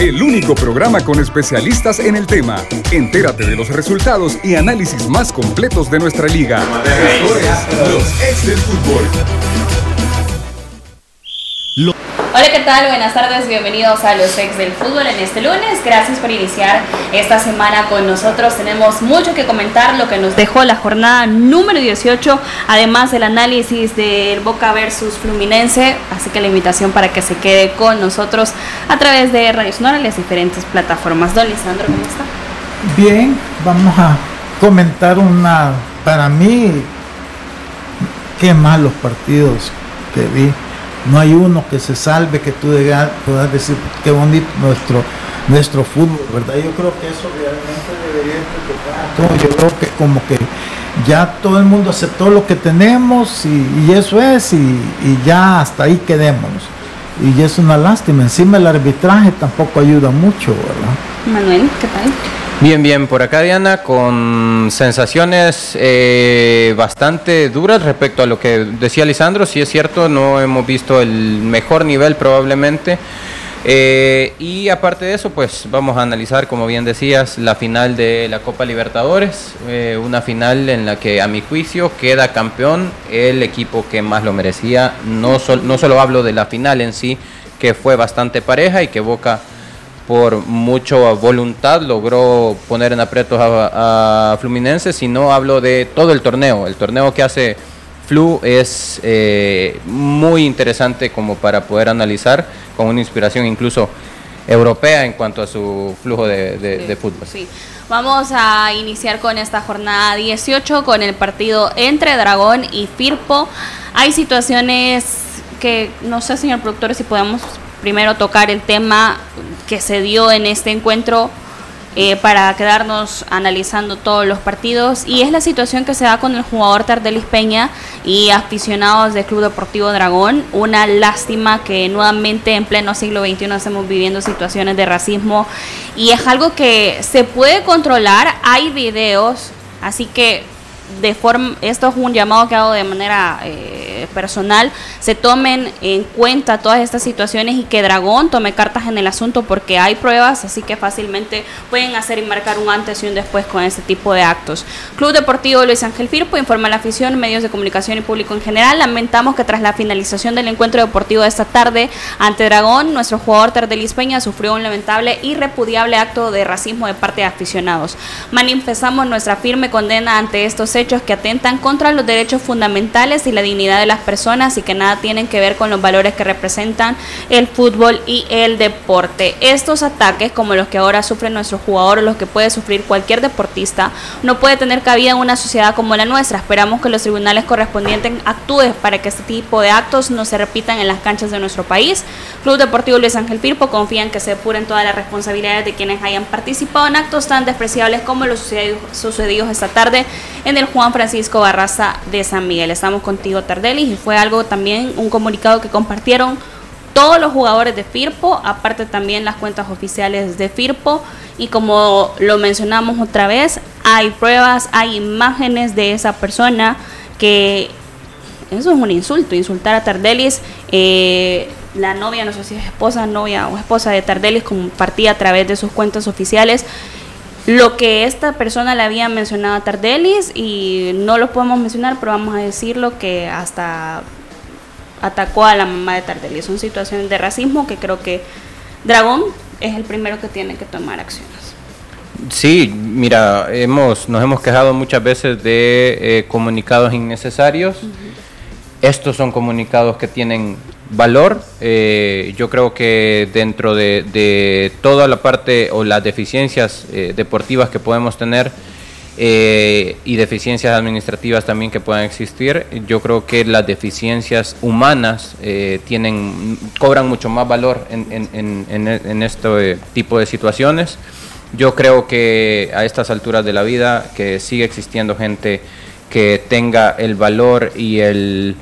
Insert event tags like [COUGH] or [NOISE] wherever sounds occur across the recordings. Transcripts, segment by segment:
el único programa con especialistas en el tema. Entérate de los resultados y análisis más completos de nuestra liga. Los Fútbol. Hola, ¿qué tal? Buenas tardes, bienvenidos a los ex del fútbol en este lunes. Gracias por iniciar esta semana con nosotros. Tenemos mucho que comentar, lo que nos dejó la jornada número 18, además del análisis del Boca versus Fluminense. Así que la invitación para que se quede con nosotros a través de Radio Sonora y las diferentes plataformas. Don Lisandro, ¿cómo está? Bien, vamos a comentar una, para mí, qué malos partidos que vi no hay uno que se salve, que tú puedas decir qué bonito nuestro, nuestro fútbol, ¿verdad? Yo creo que eso realmente debería preocupar Yo creo que como que ya todo el mundo aceptó lo que tenemos y, eso es, y, y, ya hasta ahí quedémonos. Y es una lástima. Encima el arbitraje tampoco ayuda mucho, ¿verdad? Manuel, ¿qué tal? Bien, bien, por acá Diana, con sensaciones eh, bastante duras respecto a lo que decía Lisandro, si es cierto, no hemos visto el mejor nivel probablemente. Eh, y aparte de eso, pues vamos a analizar, como bien decías, la final de la Copa Libertadores, eh, una final en la que a mi juicio queda campeón el equipo que más lo merecía. No, no solo hablo de la final en sí, que fue bastante pareja y que Boca por mucha voluntad logró poner en aprietos a, Fluminense, sino hablo de todo el torneo. El torneo que hace Flu es eh, muy interesante como para poder analizar con una inspiración incluso europea en cuanto a su flujo de, fútbol. Sí. Vamos a iniciar con esta jornada 18 con el partido entre Dragón y Firpo. Hay situaciones que no sé, señor productor, si podemos primero tocar el tema que se dio en este encuentro eh, para quedarnos analizando todos los partidos. Y es la situación que se da con el jugador Tardelis Peña y aficionados del Club Deportivo Dragón. Una lástima que nuevamente en pleno siglo XXI estamos viviendo situaciones de racismo. Y es algo que se puede controlar, hay videos, así que de forma, esto es un llamado que hago de manera eh, personal, se tomen en cuenta todas estas situaciones y que Dragón tome cartas en el asunto porque hay pruebas, así que fácilmente pueden hacer y marcar un antes y un después con este tipo de actos. Club Deportivo Luis Ángel Firpo informa a la afición, medios de comunicación y público en general. Lamentamos que tras la finalización del encuentro deportivo de esta tarde ante Dragón, nuestro jugador Tardelis Peña sufrió un lamentable y repudiable acto de racismo de parte de aficionados. Manifestamos nuestra firme condena ante estos hechos que atentan contra los derechos fundamentales y la dignidad de las personas y que nada tienen que ver con los valores que representan el fútbol y el deporte. Estos ataques, como los que ahora sufre nuestro jugador o los que puede sufrir cualquier deportista, no puede tener cabida en una sociedad como la nuestra. Esperamos que los tribunales correspondientes actúen para que este tipo de actos no se repitan en las canchas de nuestro país. Club Deportivo Luis Ángel Firpo confía en que se depuren todas las responsabilidades de quienes hayan participado en actos tan despreciables como los sucedidos esta tarde en el Juan Francisco Barraza de San Miguel. Estamos contigo, Tardelis, y fue algo también, un comunicado que compartieron todos los jugadores de Firpo, aparte también las cuentas oficiales de Firpo. Y como lo mencionamos otra vez, hay pruebas, hay imágenes de esa persona que eso es un insulto, insultar a Tardelis. Eh, la novia, no sé si es esposa, novia o esposa de Tardelis, compartía a través de sus cuentas oficiales lo que esta persona le había mencionado a Tardelis y no lo podemos mencionar, pero vamos a decirlo que hasta atacó a la mamá de Tardelis. Son situaciones de racismo que creo que Dragón es el primero que tiene que tomar acciones. Sí, mira, hemos, nos hemos quejado muchas veces de eh, comunicados innecesarios. Estos son comunicados que tienen valor. Eh, yo creo que dentro de, toda la parte o las deficiencias eh, deportivas que podemos tener eh, y deficiencias administrativas también que puedan existir, yo creo que las deficiencias humanas tienen cobran mucho más valor en, en este tipo de situaciones. Yo creo que a estas alturas de la vida que sigue existiendo gente que tenga el valor y el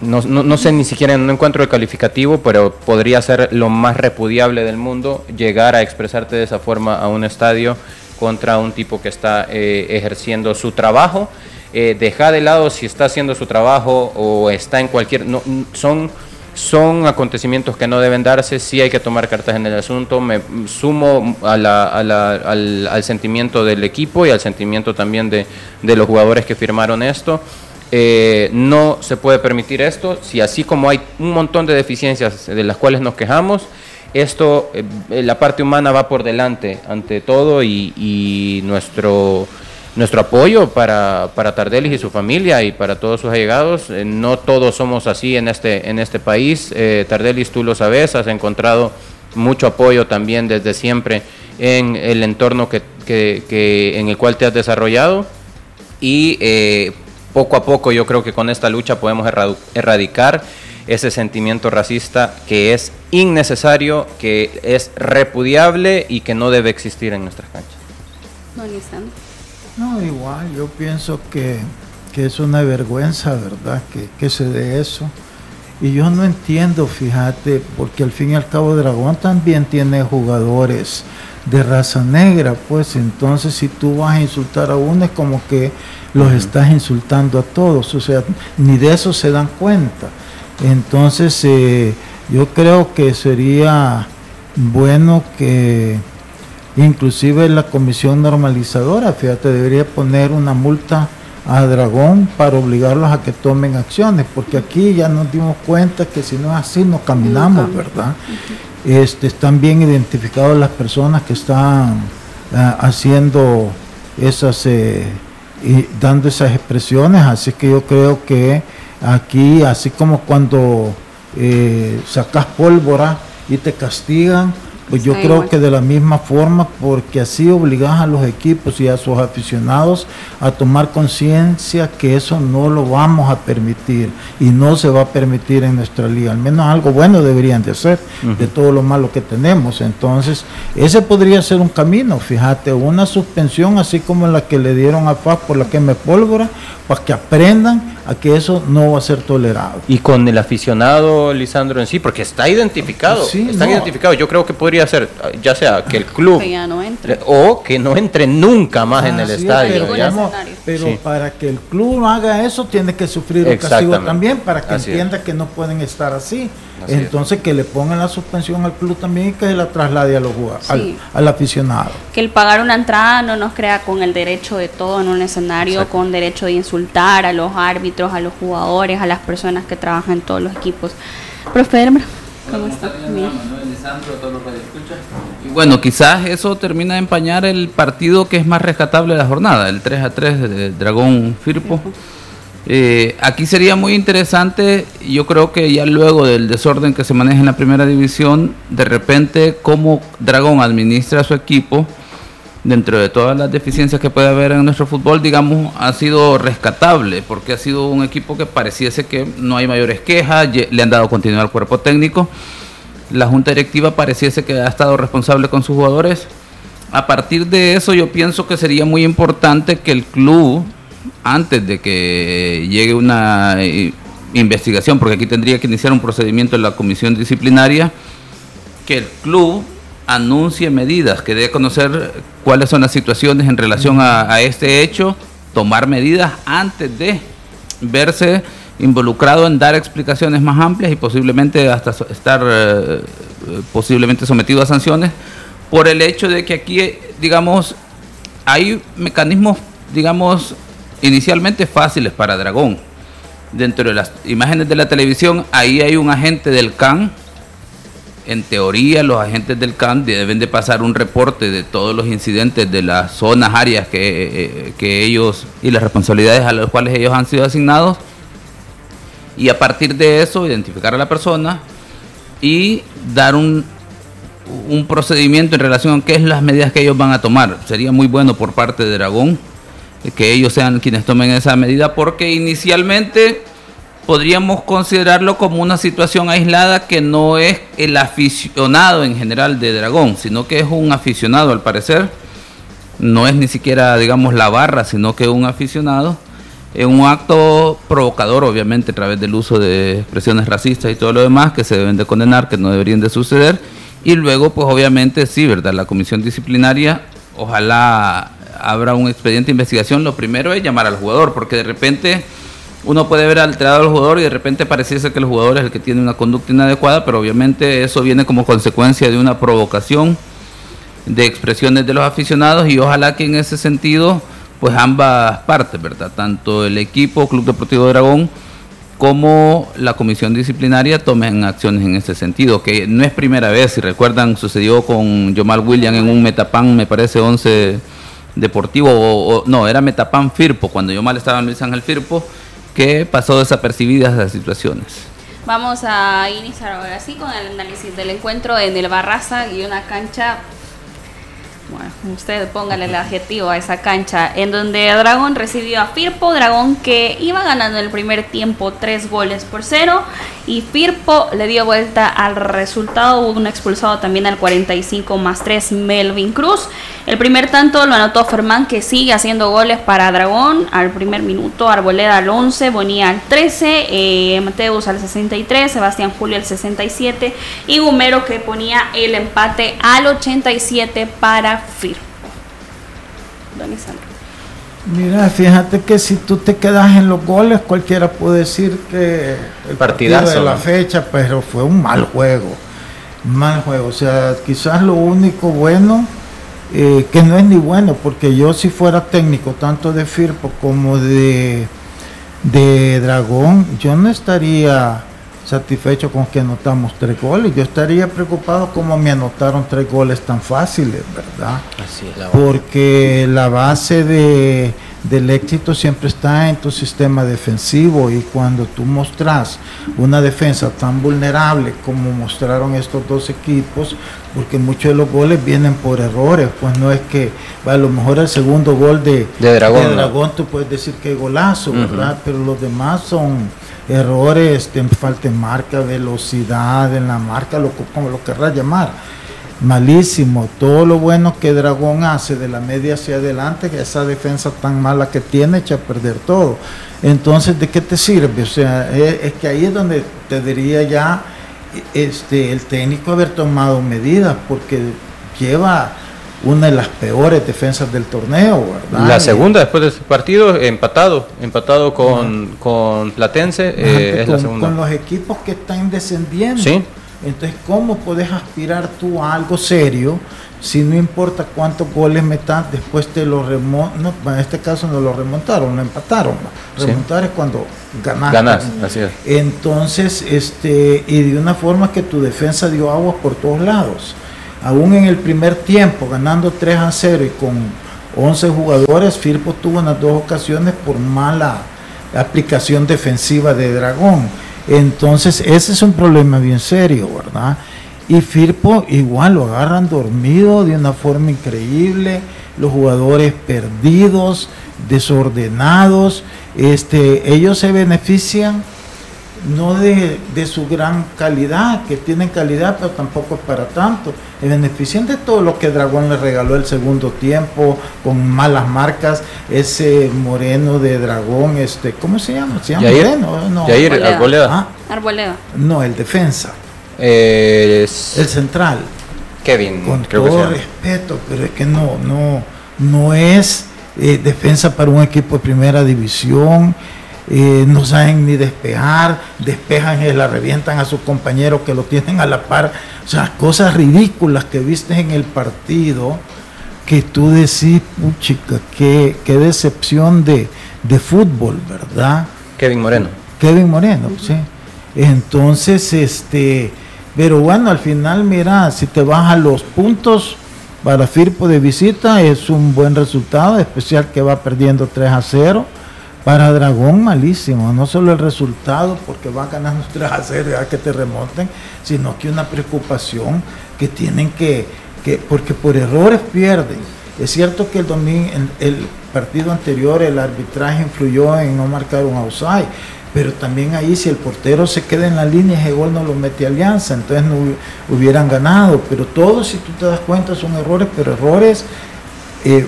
no, no, sé ni siquiera, no encuentro el calificativo, pero podría ser lo más repudiable del mundo llegar a expresarte de esa forma a un estadio contra un tipo que está eh, ejerciendo su trabajo. Eh, deja de lado si está haciendo su trabajo o está en cualquier... No, son son acontecimientos que no deben darse, sí hay que tomar cartas en el asunto, me sumo al, al, sentimiento del equipo y al sentimiento también de los jugadores que firmaron esto. Eh, no se puede permitir esto, si así como hay un montón de deficiencias de las cuales nos quejamos, esto, eh, la parte humana va por delante ante todo y, nuestro, nuestro apoyo para, para, Tardelis y su familia y para todos sus allegados. Eh, no todos somos así en este, en este país. Tardelis, tú lo sabes, has encontrado mucho apoyo también desde siempre en el entorno que, que, en el cual te has desarrollado y poco a poco yo creo que con esta lucha podemos erradicar ese sentimiento racista que es innecesario, que es repudiable y que no debe existir en nuestras canchas. No, igual, yo pienso que, es una vergüenza, ¿verdad? Que, que se dé eso. Y yo no entiendo, fíjate, porque al fin y al cabo Dragón también tiene jugadores de raza negra, pues entonces si tú vas a insultar a uno es como que los estás insultando a todos, o sea, ni de eso se dan cuenta. Entonces eh, yo creo que sería bueno que inclusive la comisión normalizadora, fíjate, debería poner una multa a Dragón para obligarlos a que tomen acciones, porque aquí ya nos dimos cuenta que si no es así no caminamos, ¿verdad? Este, están bien identificadas las personas que están ah, haciendo esas eh, y dando esas expresiones, así que yo creo que aquí, así como cuando eh, sacas pólvora y te castigan, pues yo creo que de la misma forma, porque así obligas a los equipos y a sus aficionados a tomar conciencia que eso no lo vamos a permitir y no se va a permitir en nuestra liga. Al menos algo bueno deberían de hacer de todo lo malo que tenemos. Entonces, ese podría ser un camino, fíjate, una suspensión así como la que le dieron a FAS por la que me pólvora, para que aprendan a que eso no va a ser tolerado. Y con el aficionado, Lisandro, en sí, porque está identificado, sí, está identificado. Yo creo que podría ser, ya sea que el club o que no entre nunca más en el estadio. pero para que el club haga eso, tiene que sufrir un castigo también, para que entienda que no pueden estar así. Entonces que le pongan la suspensión al club también y que se la traslade a los al, aficionado. Que el pagar una entrada no nos crea con el derecho de todo en un escenario, con derecho de insultar a los árbitros, a los jugadores, a las personas que trabajan en todos los equipos. Profe ¿cómo está? Y bueno, quizás eso termina de empañar el partido que es más rescatable de la jornada, el 3 a 3 de Dragón Firpo. Eh, aquí sería muy interesante, yo creo que ya luego del desorden que se maneja en la primera división, de repente cómo Dragón administra su equipo, dentro de todas las deficiencias que puede haber en nuestro fútbol, digamos, ha sido rescatable, porque ha sido un equipo que pareciese que no hay mayores quejas, le han dado continuidad al cuerpo técnico, la junta directiva pareciese que ha estado responsable con sus jugadores. A partir de eso yo pienso que sería muy importante que el club antes de que llegue una eh, investigación, porque aquí tendría que iniciar un procedimiento en la comisión disciplinaria, que el club anuncie medidas, que dé a conocer cuáles son las situaciones en relación a, este hecho, tomar medidas antes de verse involucrado en dar explicaciones más amplias y posiblemente hasta estar eh, posiblemente sometido a sanciones por el hecho de que aquí, digamos, hay mecanismos, digamos, inicialmente fáciles para Dragón. Dentro de las imágenes de la televisión, ahí hay un agente del CAN. En teoría, los agentes del CAN deben de pasar un reporte de todos los incidentes de las zonas, áreas que, que ellos y las responsabilidades a las cuales ellos han sido asignados. Y a partir de eso, identificar a la persona y dar un, un procedimiento en relación a qué es las medidas que ellos van a tomar. Sería muy bueno por parte de Dragón que ellos sean quienes tomen esa medida, porque inicialmente podríamos considerarlo como una situación aislada que no es el aficionado en general de Dragón, sino que es un aficionado al parecer, no es ni siquiera, digamos, la barra, sino que un aficionado, en un acto provocador, obviamente, a través del uso de expresiones racistas y todo lo demás, que se deben de condenar, que no deberían de suceder, y luego, pues obviamente, sí, ¿verdad? La comisión disciplinaria, ojalá habrá un expediente de investigación, lo primero es llamar al jugador, porque de repente uno puede ver alterado al jugador y de repente pareciese que el jugador es el que tiene una conducta inadecuada, pero obviamente eso viene como consecuencia de una provocación de expresiones de los aficionados y ojalá que en ese sentido pues ambas partes, ¿verdad? Tanto el equipo Club Deportivo Dragón como la comisión disciplinaria tomen acciones en ese sentido, que no es primera vez, si recuerdan, sucedió con Yomal William en un Metapan, me parece 11 deportivo, o, no, era Metapan Firpo, cuando Yomal estaba en Luis Ángel Firpo, que pasó desapercibidas las situaciones. Vamos a iniciar ahora sí con el análisis del encuentro en el Barraza y una cancha bueno, usted póngale el adjetivo a esa cancha, en donde Dragón recibió a Firpo, Dragón que iba ganando en el primer tiempo tres goles por cero y Firpo le dio vuelta al resultado, hubo un expulsado también al 45 más 3 Melvin Cruz. El primer tanto lo anotó Fermán que sigue haciendo goles para Dragón al primer minuto, Arboleda al 11, Bonilla al 13, eh, Mateus al 63, Sebastián Julio al 67 y Gumero que ponía el empate al 87 para Firpo. Don Mira, fíjate que si tú te quedas en los goles, cualquiera puede decir que el partido de la fecha, pero fue un mal juego. Mal juego. O sea, quizás lo único bueno, eh, que no es ni bueno, porque yo si fuera técnico, tanto de Firpo como de, de Dragón, yo no estaría satisfecho con que anotamos tres goles. Yo estaría preocupado como me anotaron tres goles tan fáciles, ¿verdad? Así es, Porque la base de, del éxito siempre está en tu sistema defensivo y cuando tú mostras una defensa tan vulnerable como mostraron estos dos equipos, porque muchos de los goles vienen por errores, pues no es que a lo mejor el segundo gol de, Dragón, tú puedes decir que golazo, ¿verdad? Pero los demás son errores, de falta de marca, velocidad en la marca, lo, como lo querrás llamar. Malísimo. Todo lo bueno que Dragón hace de la media hacia adelante, que esa defensa tan mala que tiene, echa a perder todo. Entonces, ¿de qué te sirve? O sea, es, es que ahí es donde te diría ya este, el técnico haber tomado medidas, porque lleva una de las peores defensas del torneo, ¿verdad? La segunda después de ese partido, empatado, empatado con, con Platense, eh, es con, la segunda. Con los equipos que están descendiendo. Sí. Entonces, ¿cómo puedes aspirar tú a algo serio si no importa cuántos goles metas, después te lo remontan? No, en este caso no lo remontaron, lo empataron. Remontar es cuando ganas. Ganas, así es. Entonces, este, y de una forma que tu defensa dio agua por todos lados aún en el primer tiempo, ganando 3 a 0 y con 11 jugadores, Firpo tuvo unas dos ocasiones por mala aplicación defensiva de Dragón. Entonces, ese es un problema bien serio, ¿verdad? Y Firpo igual lo agarran dormido de una forma increíble, los jugadores perdidos, desordenados, este, ellos se benefician no de, su gran calidad, que tienen calidad, pero tampoco es para tanto. Es beneficiante todo lo que Dragón le regaló el segundo tiempo, con malas marcas, ese moreno de Dragón, este, ¿cómo se llama? ¿Se llama Moreno? No. Arboleda. ¿Ah? Arboleda. No, el defensa. El central. Kevin. Con todo respeto, pero es que no, no, no es eh, defensa para un equipo de primera división eh, no saben ni despejar, despejan y la revientan a sus compañeros que lo tienen a la par. O sea, cosas ridículas que viste en el partido que tú decís, puchica, qué, qué decepción de, de fútbol, ¿verdad? Kevin Moreno. Kevin Moreno, sí. Entonces, este, pero bueno, al final, mira, si te vas a los puntos para Firpo de visita, es un buen resultado, especial que va perdiendo 3 a 0 para Dragón malísimo, no solo el resultado, porque van ganando 3 a 0, ya [LAUGHS] que te remonten, sino que una preocupación que tienen que, que porque por errores pierden. Es cierto que el domingo, el, partido anterior, el arbitraje influyó en no marcar un outside, pero también ahí si el portero se queda en la línea, ese gol no lo mete Alianza, entonces no hubieran ganado. Pero todos, si tú te das cuenta, son errores, pero errores eh,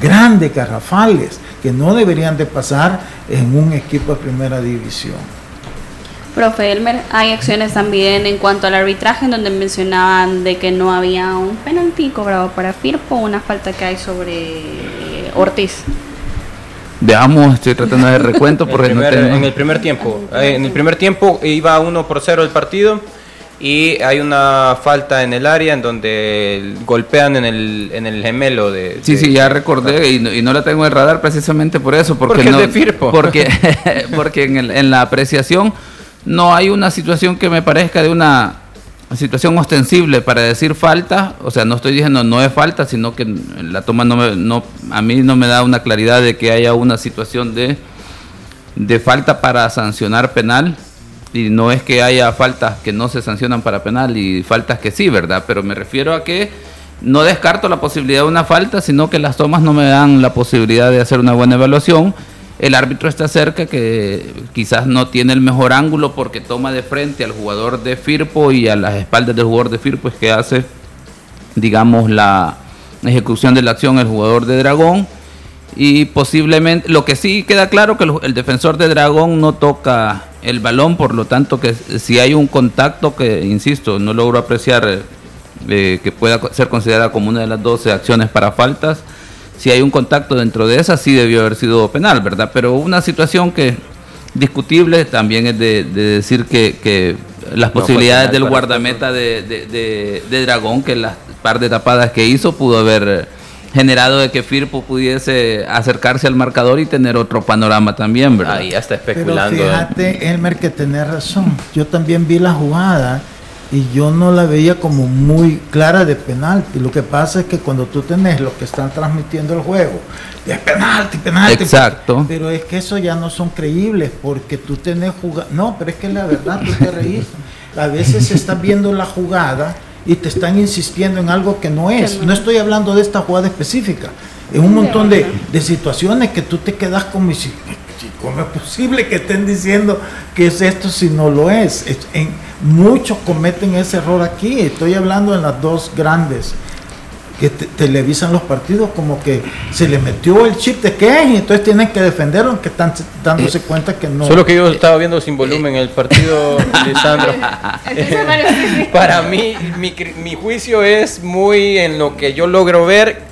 grandes, garrafales que no deberían de pasar en un equipo de primera división. Profe Elmer, hay acciones también en cuanto al arbitraje en donde mencionaban de que no había un penalti cobrado para Firpo, una falta que hay sobre Ortiz. Veamos, estoy tratando de recuento [LAUGHS] porque en, el primer tiempo. Eh, en el primer tiempo iba 1 por 0 el partido y hay una falta en el área en donde golpean en el, en el gemelo de... Sí, sí, ya recordé y no, la tengo en radar precisamente por eso, porque, porque no, de Firpo. Porque, [LAUGHS] [LAUGHS] porque en, el, en la apreciación no hay una situación que me parezca de una situación ostensible para decir falta, o sea, no estoy diciendo no es falta, sino que la toma no, me, no a mí no me da una claridad de que haya una situación de, de falta para sancionar penal y no es que haya faltas que no se sancionan para penal y faltas que sí, ¿verdad? Pero me refiero a que no descarto la posibilidad de una falta, sino que las tomas no me dan la posibilidad de hacer una buena evaluación. El árbitro está cerca, que quizás no tiene el mejor ángulo porque toma de frente al jugador de Firpo y a las espaldas del jugador de Firpo es que hace, digamos, la ejecución de la acción el jugador de Dragón. Y posiblemente, lo que sí queda claro que el defensor de Dragón no toca el balón, por lo tanto que si hay un contacto que, insisto, no logro apreciar eh, que pueda ser considerada como una de las 12 acciones para faltas, si hay un contacto dentro de esa, sí debió haber sido penal, ¿verdad? Pero una situación que discutible también es de, decir que, las posibilidades del guardameta de, de, de, Dragón, que las par de tapadas que hizo, pudo haber generado de que Firpo pudiese acercarse al marcador y tener otro panorama también, ¿verdad? Ahí ya está especulando. Pero fíjate, Elmer, que tenés razón. Yo también vi la jugada y yo no la veía como muy clara de penalti. Lo que pasa es que cuando tú tenés lo que están transmitiendo el juego, es penalti, penalti. Exacto. Pero es que eso ya no son creíbles porque tú tenés jugada. No, pero es que la verdad tú te reís. A veces estás viendo la jugada y te están insistiendo en algo que no es. No estoy hablando de esta jugada específica. Es un montón de, situaciones que tú te quedas como, ¿cómo es posible que estén diciendo que es esto si no lo es? En, muchos cometen ese error aquí. Estoy hablando en las dos grandes que televisan los partidos como que se le metió el chip de que es y entonces tienen que defenderlo aunque están dándose cuenta que no. Solo que yo estaba viendo sin volumen el partido, Lisandro. Para mí, mi, mi juicio es muy en lo que yo logro ver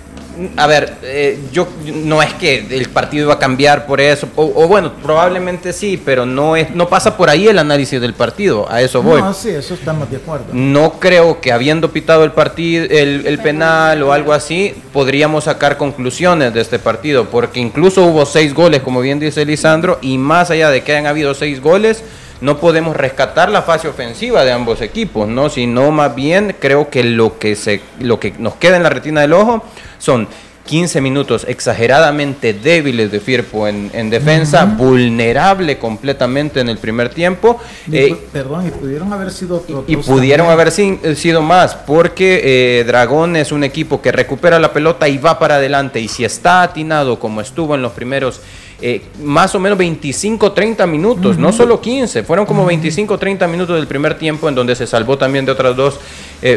a ver, eh, yo no es que el partido iba a cambiar por eso, o, bueno, probablemente sí, pero no es, no pasa por ahí el análisis del partido, a eso voy. No, sí, eso estamos de acuerdo. No creo que habiendo pitado el partido, el, penal o algo así, podríamos sacar conclusiones de este partido, porque incluso hubo seis goles, como bien dice Lisandro, y más allá de que hayan habido seis goles, no podemos rescatar la fase ofensiva de ambos equipos, ¿no? Sino más bien creo que lo que se, lo que nos queda en la retina del ojo son 15 minutos exageradamente débiles de Firpo en, defensa, vulnerable completamente en el primer tiempo. Eh, perdón, y pudieron haber sido Y pudieron haber eh, sido más, porque eh, Dragón es un equipo que recupera la pelota y va para adelante. Y si está atinado como estuvo en los primeros más o menos 25, 30 minutos, no solo 15, fueron como 25, 30 minutos del primer tiempo en donde se salvó también de otras dos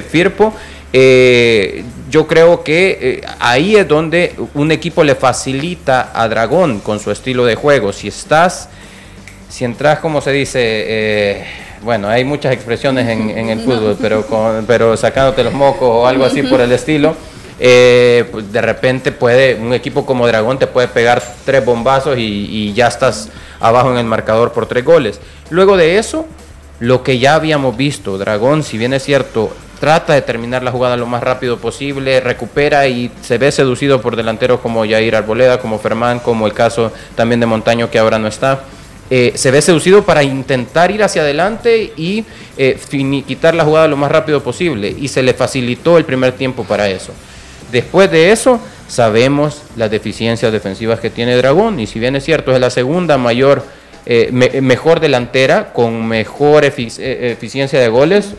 Firpo. Eh, yo creo que eh, ahí es donde un equipo le facilita a Dragón con su estilo de juego. Si estás, si entras, como se dice, eh, bueno, hay muchas expresiones en, el [LAUGHS] fútbol, pero, pero sacándote los mocos o algo así por el estilo. Pues de repente puede un equipo como Dragón te puede pegar tres bombazos y, y ya estás abajo en el marcador por tres goles. Luego de eso, lo que ya habíamos visto, Dragón, si bien es cierto, trata de terminar la jugada lo más rápido posible, recupera y se ve seducido por delanteros como Jair Arboleda, como Fermán, como el caso también de Montaño que ahora no está. Eh, se ve seducido para intentar ir hacia adelante y eh, finiquitar la jugada lo más rápido posible y se le facilitó el primer tiempo para eso. Después de eso, sabemos las deficiencias defensivas que tiene Dragón y si bien es cierto, es la segunda mayor, eh, mejor delantera con mejor eficiencia de goles.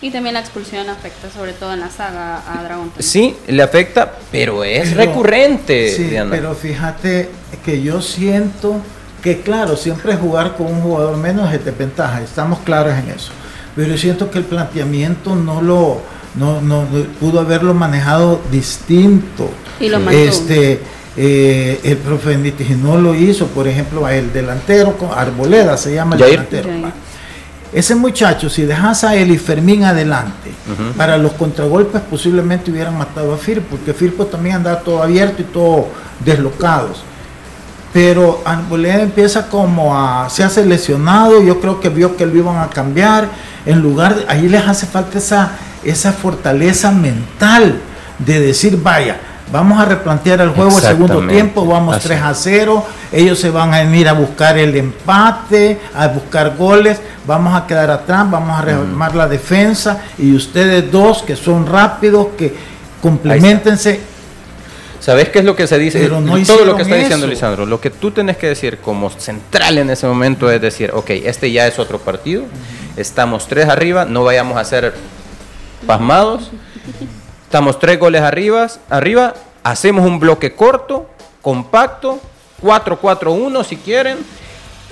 Y también la expulsión afecta, sobre todo en la saga, a Dragón. Sí, le afecta, pero es recurrente. Sí, pero fíjate que yo siento que, claro, siempre jugar con un jugador menos es de ventaja, estamos claros en eso. Pero yo siento que el planteamiento no lo no, no, pudo haberlo manejado distinto. Y lo Este, eh, el profe no lo hizo, por ejemplo, a el delantero, Arboleda se llama el delantero. Ese muchacho, si dejas a él y Fermín adelante, para los contragolpes posiblemente hubieran matado a Firpo, porque Firpo también andaba todo abierto y todo deslocados. pero Arboleda empieza como a, se hace lesionado, yo creo que vio que lo iban a cambiar, en lugar, de, ahí les hace falta esa, esa fortaleza mental de decir, vaya, vamos a replantear el juego el segundo tiempo, vamos 3 a 0, ellos se van a venir a buscar el empate, a buscar goles, vamos a quedar atrás, vamos a reformar la defensa y ustedes dos que son rápidos, que complementense ¿Sabes qué es lo que se dice? Todo lo que está diciendo Lisandro. Lo que tú tienes que decir como central en ese momento es decir, ok, este ya es otro partido, estamos tres arriba, no vayamos a ser pasmados, estamos tres goles arriba, arriba, hacemos un bloque corto, compacto, 4-4-1 si quieren,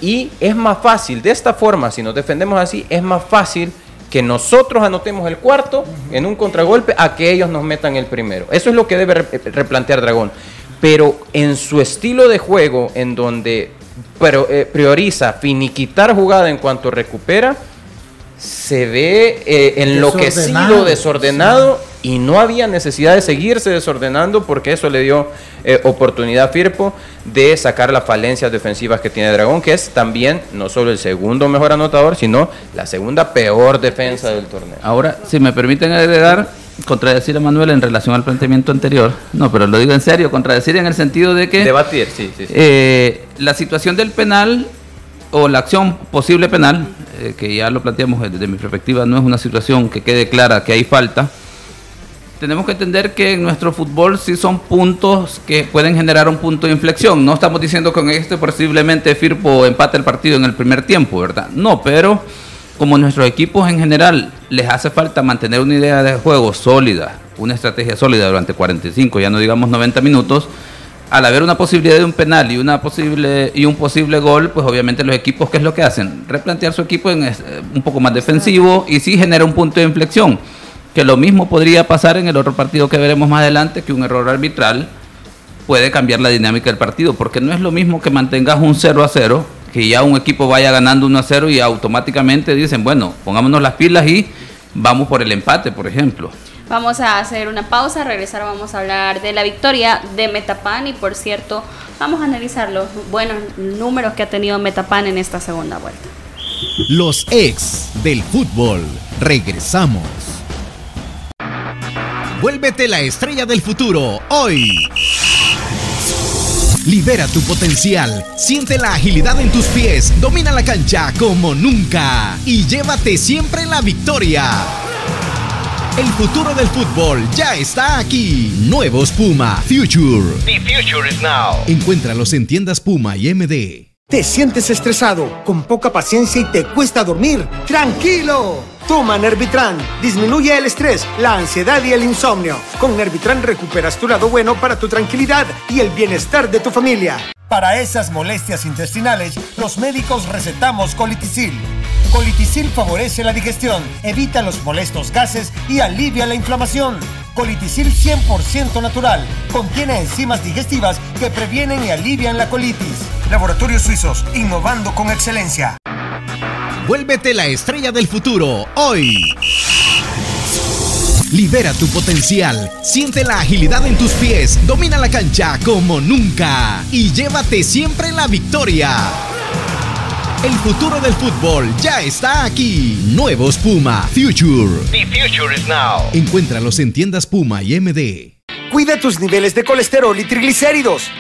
y es más fácil, de esta forma, si nos defendemos así, es más fácil que nosotros anotemos el cuarto en un contragolpe a que ellos nos metan el primero. Eso es lo que debe replantear Dragón. Pero en su estilo de juego, en donde eh, prioriza finiquitar jugada en cuanto recupera, se ve eh, enloquecido, desordenado, y no había necesidad de seguirse desordenando porque eso le dio eh, oportunidad a Firpo de sacar las falencias defensivas que tiene Dragón, que es también no solo el segundo mejor anotador, sino la segunda peor defensa del torneo. Ahora, si me permiten agregar, contradecir a Manuel en relación al planteamiento anterior, no, pero lo digo en serio, contradecir en el sentido de que... Debatir, sí, sí. sí. Eh, la situación del penal o la acción posible penal, eh, que ya lo planteamos desde mi perspectiva, no es una situación que quede clara que hay falta. Tenemos que entender que en nuestro fútbol sí son puntos que pueden generar un punto de inflexión. No estamos diciendo que con este posiblemente Firpo empate el partido en el primer tiempo, ¿verdad? No, pero como nuestros equipos en general les hace falta mantener una idea de juego sólida, una estrategia sólida durante 45, ya no digamos 90 minutos, al haber una posibilidad de un penal y una posible y un posible gol, pues obviamente los equipos qué es lo que hacen? Replantear su equipo en eh, un poco más defensivo y sí genera un punto de inflexión, que lo mismo podría pasar en el otro partido que veremos más adelante, que un error arbitral puede cambiar la dinámica del partido, porque no es lo mismo que mantengas un 0 a 0, que ya un equipo vaya ganando 1 a 0 y automáticamente dicen, bueno, pongámonos las pilas y vamos por el empate, por ejemplo. Vamos a hacer una pausa, regresar vamos a hablar de la victoria de Metapan y por cierto vamos a analizar los buenos números que ha tenido Metapan en esta segunda vuelta. Los ex del fútbol. Regresamos. Vuélvete la estrella del futuro hoy. Libera tu potencial, siente la agilidad en tus pies, domina la cancha como nunca y llévate siempre la victoria. El futuro del fútbol ya está aquí. Nuevos Puma Future. The future is now. Encuéntralos en tiendas Puma y MD. ¿Te sientes estresado, con poca paciencia y te cuesta dormir? ¡Tranquilo! Toma Nervitran. Disminuye el estrés, la ansiedad y el insomnio. Con Nervitran recuperas tu lado bueno para tu tranquilidad y el bienestar de tu familia. Para esas molestias intestinales, los médicos recetamos colitisil. Colitisil favorece la digestión, evita los molestos gases y alivia la inflamación. Colitisil 100% natural. Contiene enzimas digestivas que previenen y alivian la colitis. Laboratorios Suizos, innovando con excelencia. Vuélvete la estrella del futuro, hoy. Libera tu potencial, siente la agilidad en tus pies, domina la cancha como nunca y llévate siempre la victoria. El futuro del fútbol ya está aquí. Nuevos Puma Future. The future is now. Encuéntralos en tiendas Puma y MD. Cuida tus niveles de colesterol y triglicéridos.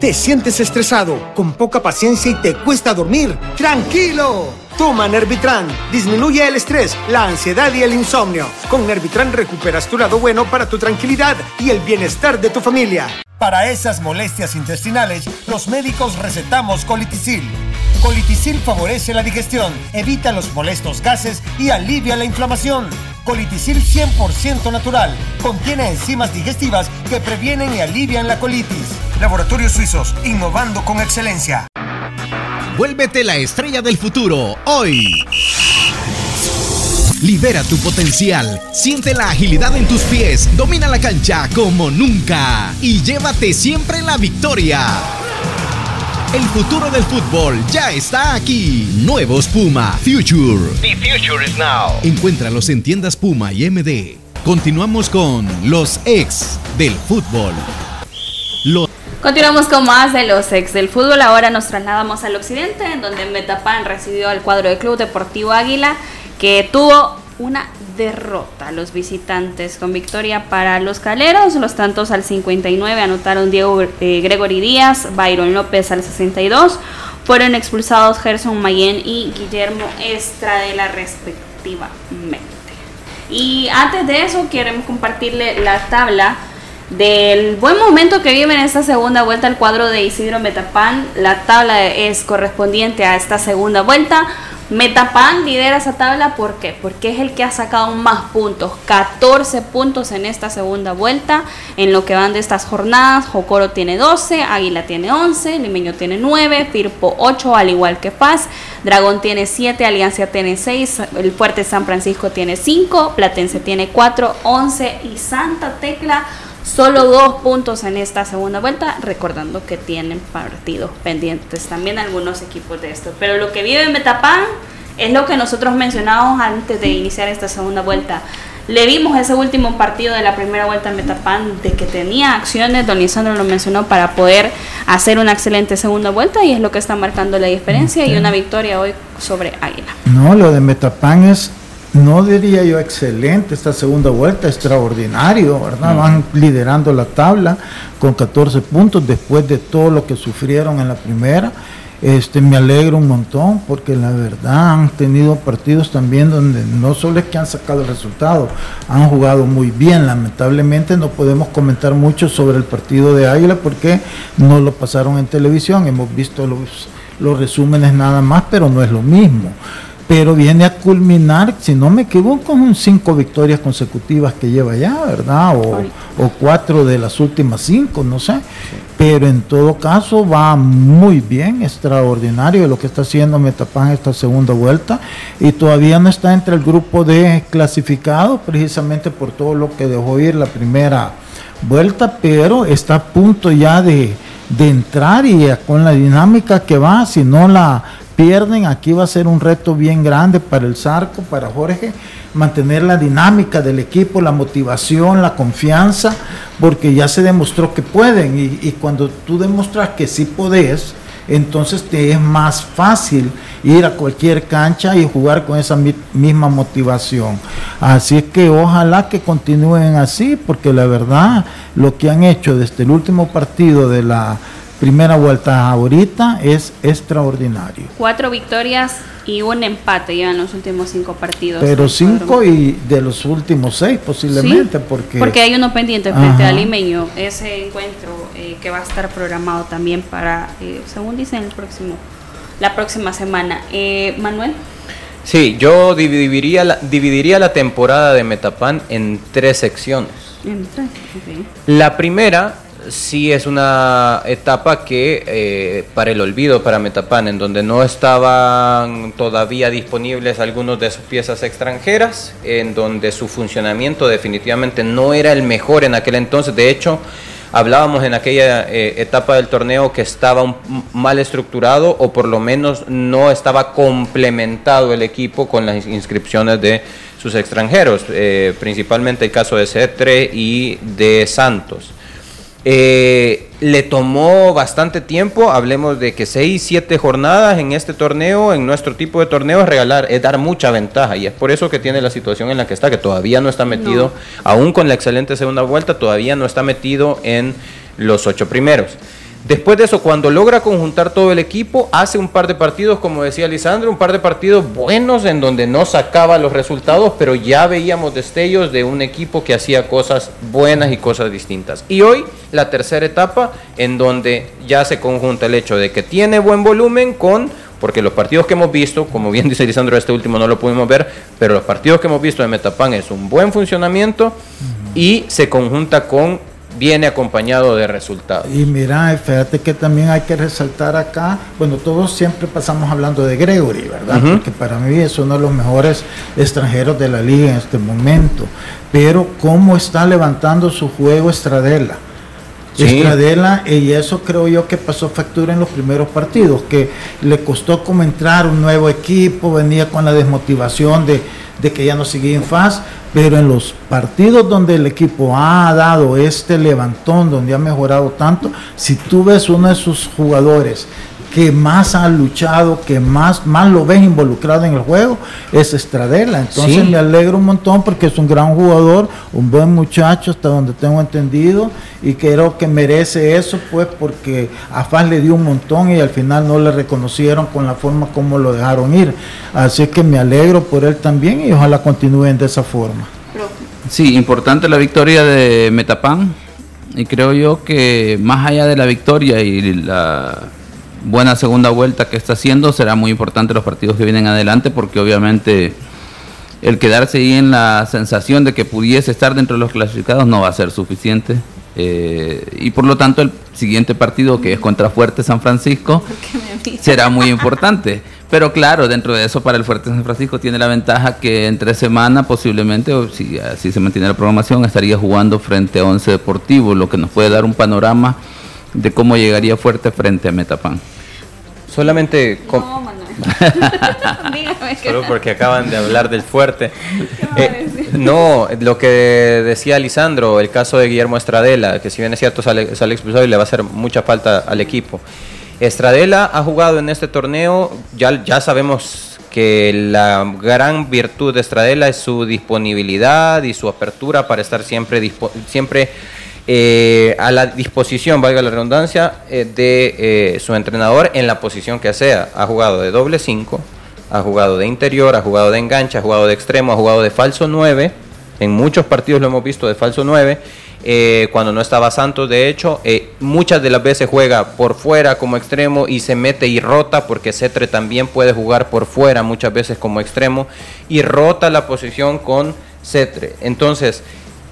¿Te sientes estresado, con poca paciencia y te cuesta dormir? ¡Tranquilo! Toma Nervitran. Disminuye el estrés, la ansiedad y el insomnio. Con Nervitran recuperas tu lado bueno para tu tranquilidad y el bienestar de tu familia. Para esas molestias intestinales, los médicos recetamos colitisil. Colitisil favorece la digestión, evita los molestos gases y alivia la inflamación. Colitisil 100% natural. Contiene enzimas digestivas que previenen y alivian la colitis. Laboratorios Suizos, innovando con excelencia. Vuélvete la estrella del futuro hoy. Libera tu potencial, siente la agilidad en tus pies, domina la cancha como nunca y llévate siempre la victoria. El futuro del fútbol ya está aquí. Nuevos Puma Future. The future is now. Encuéntralos en tiendas Puma y MD. Continuamos con los ex del fútbol. Los Continuamos con más de los ex del fútbol. Ahora nos trasladamos al occidente, en donde Metapan recibió al cuadro del Club Deportivo Águila, que tuvo una derrota. Los visitantes con victoria para los caleros. Los tantos al 59 anotaron Diego eh, Gregory Díaz, Byron López al 62. Fueron expulsados Gerson Mayen y Guillermo Estradela respectivamente. Y antes de eso queremos compartirle la tabla del buen momento que vive en esta segunda vuelta el cuadro de Isidro Metapan. La tabla es correspondiente a esta segunda vuelta. Metapan lidera esa tabla, ¿por qué? Porque es el que ha sacado más puntos, 14 puntos en esta segunda vuelta, en lo que van de estas jornadas, Jocoro tiene 12, Águila tiene 11, Limeño tiene 9, Firpo 8, al igual que Paz, Dragón tiene 7, Alianza tiene 6, el Fuerte San Francisco tiene 5, Platense tiene 4, 11 y Santa Tecla Solo dos puntos en esta segunda vuelta, recordando que tienen partidos pendientes también algunos equipos de esto. Pero lo que vive en Metapán es lo que nosotros mencionábamos antes de iniciar esta segunda vuelta. Le vimos ese último partido de la primera vuelta en Metapán de que tenía acciones, don Lisandro lo mencionó, para poder hacer una excelente segunda vuelta y es lo que está marcando la diferencia y una victoria hoy sobre Águila. No, lo de Metapán es no diría yo excelente esta segunda vuelta, extraordinario, ¿verdad? Van liderando la tabla con 14 puntos después de todo lo que sufrieron en la primera. Este, me alegro un montón porque la verdad han tenido partidos también donde no solo es que han sacado el resultado, han jugado muy bien. Lamentablemente no podemos comentar mucho sobre el partido de Águila porque no lo pasaron en televisión, hemos visto los, los resúmenes nada más, pero no es lo mismo pero viene a culminar, si no me equivoco, con cinco victorias consecutivas que lleva ya, ¿verdad? O, cuatro de las últimas cinco, no sé. Pero en todo caso va muy bien, extraordinario lo que está haciendo Metapan esta segunda vuelta y todavía no está entre el grupo de clasificados, precisamente por todo lo que dejó ir la primera vuelta, pero está a punto ya de, de entrar y con la dinámica que va, si no la pierden, aquí va a ser un reto bien grande para el Zarco, para Jorge, mantener la dinámica del equipo, la motivación, la confianza, porque ya se demostró que pueden y, cuando tú demuestras que sí podés, entonces te es más fácil ir a cualquier cancha y jugar con esa misma motivación. Así es que ojalá que continúen así, porque la verdad lo que han hecho desde el último partido de la primera vuelta ahorita es extraordinario. Cuatro victorias y un empate llevan los últimos cinco partidos. Pero cinco y de los últimos seis posiblemente, porque... Porque hay uno pendiente frente al Limeño, ese encuentro eh, que va a estar programado también para, eh, según dicen, el próximo, la próxima semana. Eh, Manuel. Sí, yo dividiría la, dividiría la temporada de Metapan en tres secciones. En tres, La primera sí es una etapa que eh, para el olvido para Metapan, en donde no estaban todavía disponibles algunos de sus piezas extranjeras, en donde su funcionamiento definitivamente no era el mejor en aquel entonces. De hecho, hablábamos en aquella eh, etapa del torneo que estaba mal estructurado o por lo menos no estaba complementado el equipo con las inscripciones de sus extranjeros, eh, principalmente el caso de Cetre y de Santos. Eh, le tomó bastante tiempo, hablemos de que 6, 7 jornadas en este torneo, en nuestro tipo de torneo, es regalar, es dar mucha ventaja y es por eso que tiene la situación en la que está, que todavía no está metido, aún con la excelente segunda vuelta, todavía no está metido en los ocho primeros. Después de eso, cuando logra conjuntar todo el equipo, hace un par de partidos, como decía Lisandro, un par de partidos buenos en donde no sacaba los resultados, pero ya veíamos destellos de un equipo que hacía cosas buenas y cosas distintas. Y hoy, la tercera etapa, en donde ya se conjunta el hecho de que tiene buen volumen con porque los partidos que hemos visto, como bien [LAUGHS] dice Lisandro, este último no lo pudimos ver, pero los partidos que hemos visto de Metapan es un buen funcionamiento y se conjunta con viene acompañado de resultados. Y mira, fíjate que también hay que resaltar acá, bueno, todos siempre pasamos hablando de Gregory, ¿verdad? Porque para mí es uno de los mejores extranjeros de la liga en este momento. Pero cómo está levantando su juego Estradela. Estradela, y eso creo yo que pasó factura en los primeros partidos, que le costó como entrar un nuevo equipo, venía con la desmotivación de, de que ya no seguía en faz, pero en los partidos donde el equipo ha dado este levantón, donde ha mejorado tanto, si tú ves uno de sus jugadores que más ha luchado, que más, más lo ves involucrado en el juego, es Estradela. Entonces me alegro un montón porque es un gran jugador, un buen muchacho, hasta donde tengo entendido, y creo que merece eso, pues, porque a Faz le dio un montón y al final no le reconocieron con la forma como lo dejaron ir. Así que me alegro por él también y ojalá continúen de esa forma. Sí, importante la victoria de Metapan. Y creo yo que más allá de la victoria y la buena segunda vuelta que está haciendo, será muy importante los partidos que vienen adelante porque obviamente el quedarse ahí en la sensación de que pudiese estar dentro de los clasificados no va a ser suficiente. Eh, y por lo tanto el siguiente partido que es contra Fuerte San Francisco [LAUGHS] será muy importante. Pero claro, dentro de eso para el Fuerte San Francisco tiene la ventaja que entre semana posiblemente, o si así se mantiene la programación, estaría jugando frente a Once Deportivo, lo que nos puede dar un panorama de cómo llegaría fuerte frente a Metapan. Solamente... [LAUGHS] Solo porque acaban de hablar del fuerte. Eh, no, lo que decía Lisandro, el caso de Guillermo Estradela, que si bien es cierto sale, sale expulsado y le va a hacer mucha falta al equipo. Estradela ha jugado en este torneo, ya, ya sabemos que la gran virtud de Estradela es su disponibilidad y su apertura para estar siempre, siempre eh, a la disposición, valga la redundancia, eh, de eh, su entrenador en la posición que sea. Ha jugado de doble 5, ha jugado de interior, ha jugado de enganche, ha jugado de extremo, ha jugado de falso 9. En muchos partidos lo hemos visto de falso 9. cuando no estaba Santos, de hecho, muchas de las veces juega por fuera como extremo y se mete y rota, porque Cetre también puede jugar por fuera muchas veces como extremo y rota la posición con Cetre. Entonces,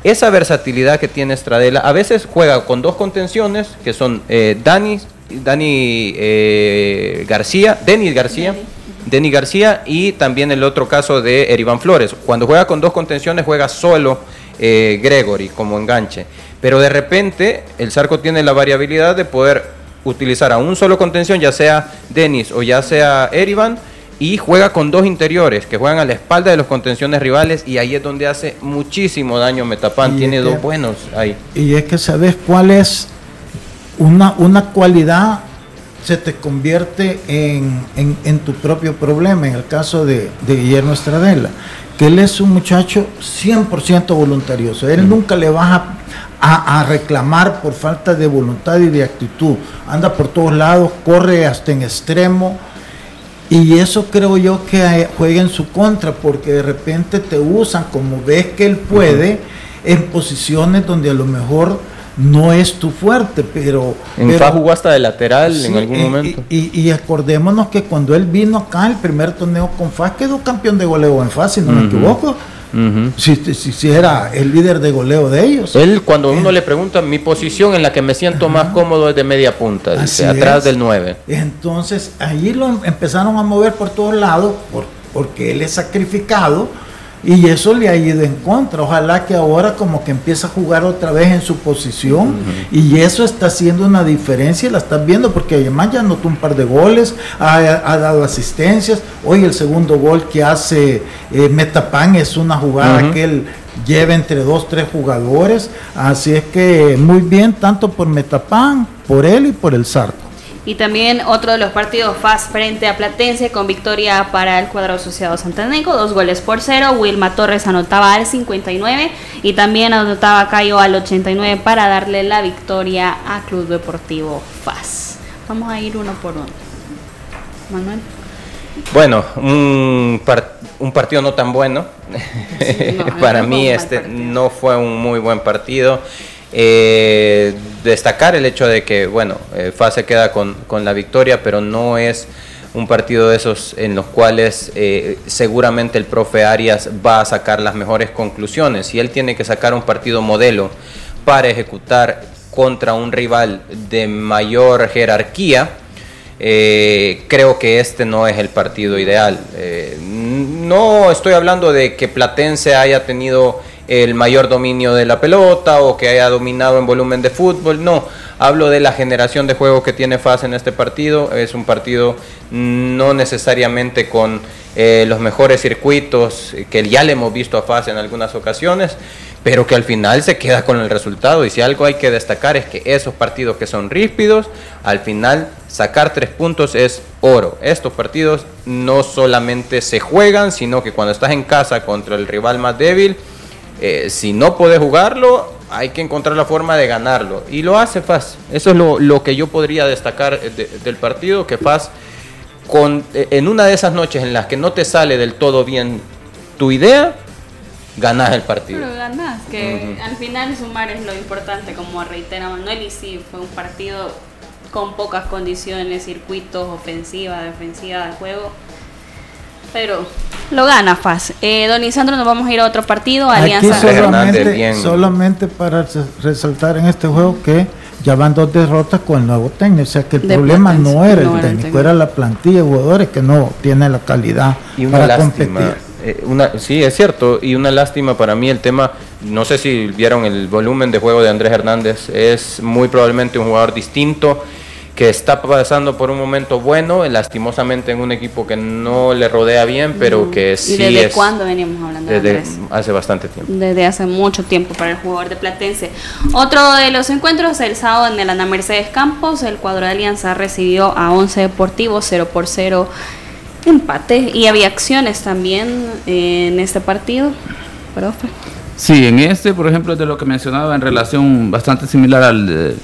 esa versatilidad que tiene Estradela, a veces juega con dos contenciones, que son eh, Dani, Dani eh, García, Denis García, Denis García y también el otro caso de Eriván Flores. Cuando juega con dos contenciones juega solo eh, Gregory como enganche. Pero de repente el Zarco tiene la variabilidad de poder utilizar a un solo contención, ya sea Denis o ya sea Erivan, y juega con dos interiores que juegan a la espalda de los contenciones rivales y ahí es donde hace muchísimo daño Metapan, tiene dos buenos ahí. Y es que sabes cuál es una, una cualidad se te convierte en, tu propio problema, en el caso de, Guillermo Estradela, que él es un muchacho 100% voluntarioso, él nunca le va a, a, reclamar por falta de voluntad y de actitud, anda por todos lados, corre hasta en extremo, y eso creo yo que juega en su contra, porque de repente te usan como ves que él puede en posiciones donde a lo mejor no es tu fuerte, pero... En pero, jugó hasta de lateral en algún momento. Y, acordémonos que cuando él vino acá, el primer torneo con FAS, quedó campeón de goleo en FAS, si no me equivoco si, era el líder de goleo de ellos. Él, cuando uno le pregunta mi posición en la que me siento más cómodo es de media punta, atrás del 9. Entonces, ahí lo empezaron a mover por todos lados, porque él es sacrificado y eso le ha ido en contra. Ojalá que ahora como que empiece a jugar otra vez en su posición. Y eso está haciendo una diferencia. La estás viendo porque además ya anotó un par de goles, ha, dado asistencias. Hoy el segundo gol que hace eh, Metapan es una jugada que él lleva entre dos, tres jugadores. Así es que muy bien, tanto por Metapan, por él y por el Sarco. Y también otro de los partidos FAS frente a Platense con victoria para el cuadro asociado Santaneco, dos goles por cero. Wilma Torres anotaba al 59 y también anotaba Cayo al 89 para darle la victoria a Club Deportivo FAS. Vamos a ir uno por uno. Manuel. Bueno, un, un partido no tan bueno. [LAUGHS] para mí este no fue un muy buen partido. Eh, destacar el hecho de que, bueno, eh, FA queda con, con, la victoria, pero no es un partido de esos en los cuales eh, seguramente el profe Arias va a sacar las mejores conclusiones y él tiene que sacar un partido modelo para ejecutar contra un rival de mayor jerarquía, eh, creo que este no es el partido ideal. No estoy hablando de que Platense haya tenido el mayor dominio de la pelota o que haya dominado en volumen de fútbol, no. Hablo de la generación de juego que tiene FAS en este partido. Es un partido no necesariamente con eh, los mejores circuitos que ya le hemos visto a FAS en algunas ocasiones, pero que al final se queda con el resultado. Y si algo hay que destacar es que esos partidos que son ríspidos, al final sacar tres puntos es oro. Estos partidos no solamente se juegan, sino que cuando estás en casa contra el rival más débil, eh, si no puedes jugarlo, hay que encontrar la forma de ganarlo. Y lo hace FAS. Eso es lo, que yo podría destacar del partido, que FAS con, eh, en una de esas noches en las que no te sale del todo bien tu idea, ganas el partido. Pero ganas, que al final sumar es lo importante, como reitera Manuel, y sí, fue un partido con pocas condiciones, circuitos, ofensiva, defensiva de juego pero lo gana Faz. Eh, don Lisandro, nos vamos a ir a otro partido, Alianza. solamente, solamente para resaltar en este juego que ya van dos derrotas con el nuevo técnico, o sea que el problema no era el técnico, era la plantilla de jugadores que no tiene la calidad y una para competir. Eh, una, sí, es cierto, y una lástima para mí el tema, no sé si vieron el volumen de juego de Andrés Hernández, es muy probablemente un jugador distinto que está pasando por un momento bueno, lastimosamente en un equipo que no le rodea bien, pero que sí ¿Y desde cuándo veníamos hablando desde de hace bastante tiempo. Desde hace mucho tiempo para el jugador de Platense. Otro de los encuentros, el sábado en el Ana Mercedes Campos, el cuadro de Alianza recibió a 11 Deportivos 0 por 0 empate y había acciones también en este partido, profe. Sí, en este, por ejemplo, de lo que mencionaba en relación bastante similar al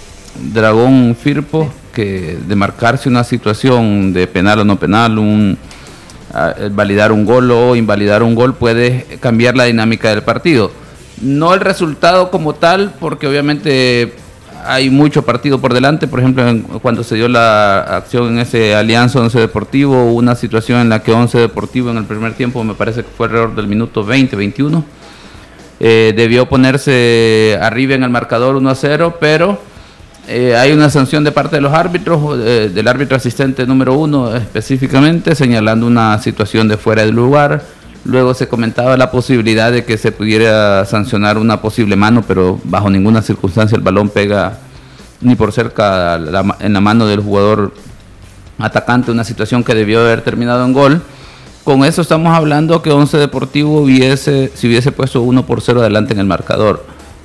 Dragón Firpo, que de marcarse una situación de penal o no penal, un, validar un gol o invalidar un gol puede cambiar la dinámica del partido. No el resultado como tal, porque obviamente hay mucho partido por delante. Por ejemplo, cuando se dio la acción en ese Alianza 11 Deportivo, una situación en la que 11 Deportivo en el primer tiempo, me parece que fue alrededor del minuto 20, 21, eh, debió ponerse arriba en el marcador 1 a 0, pero eh, hay una sanción de parte de los árbitros, eh, del árbitro asistente número uno específicamente, señalando una situación de fuera del lugar. Luego se comentaba la posibilidad de que se pudiera sancionar una posible mano, pero bajo ninguna circunstancia el balón pega ni por cerca en la mano del jugador atacante, una situación que debió haber terminado en gol. Con eso estamos hablando que Once Deportivo hubiese, si hubiese puesto 1 por 0 adelante en el marcador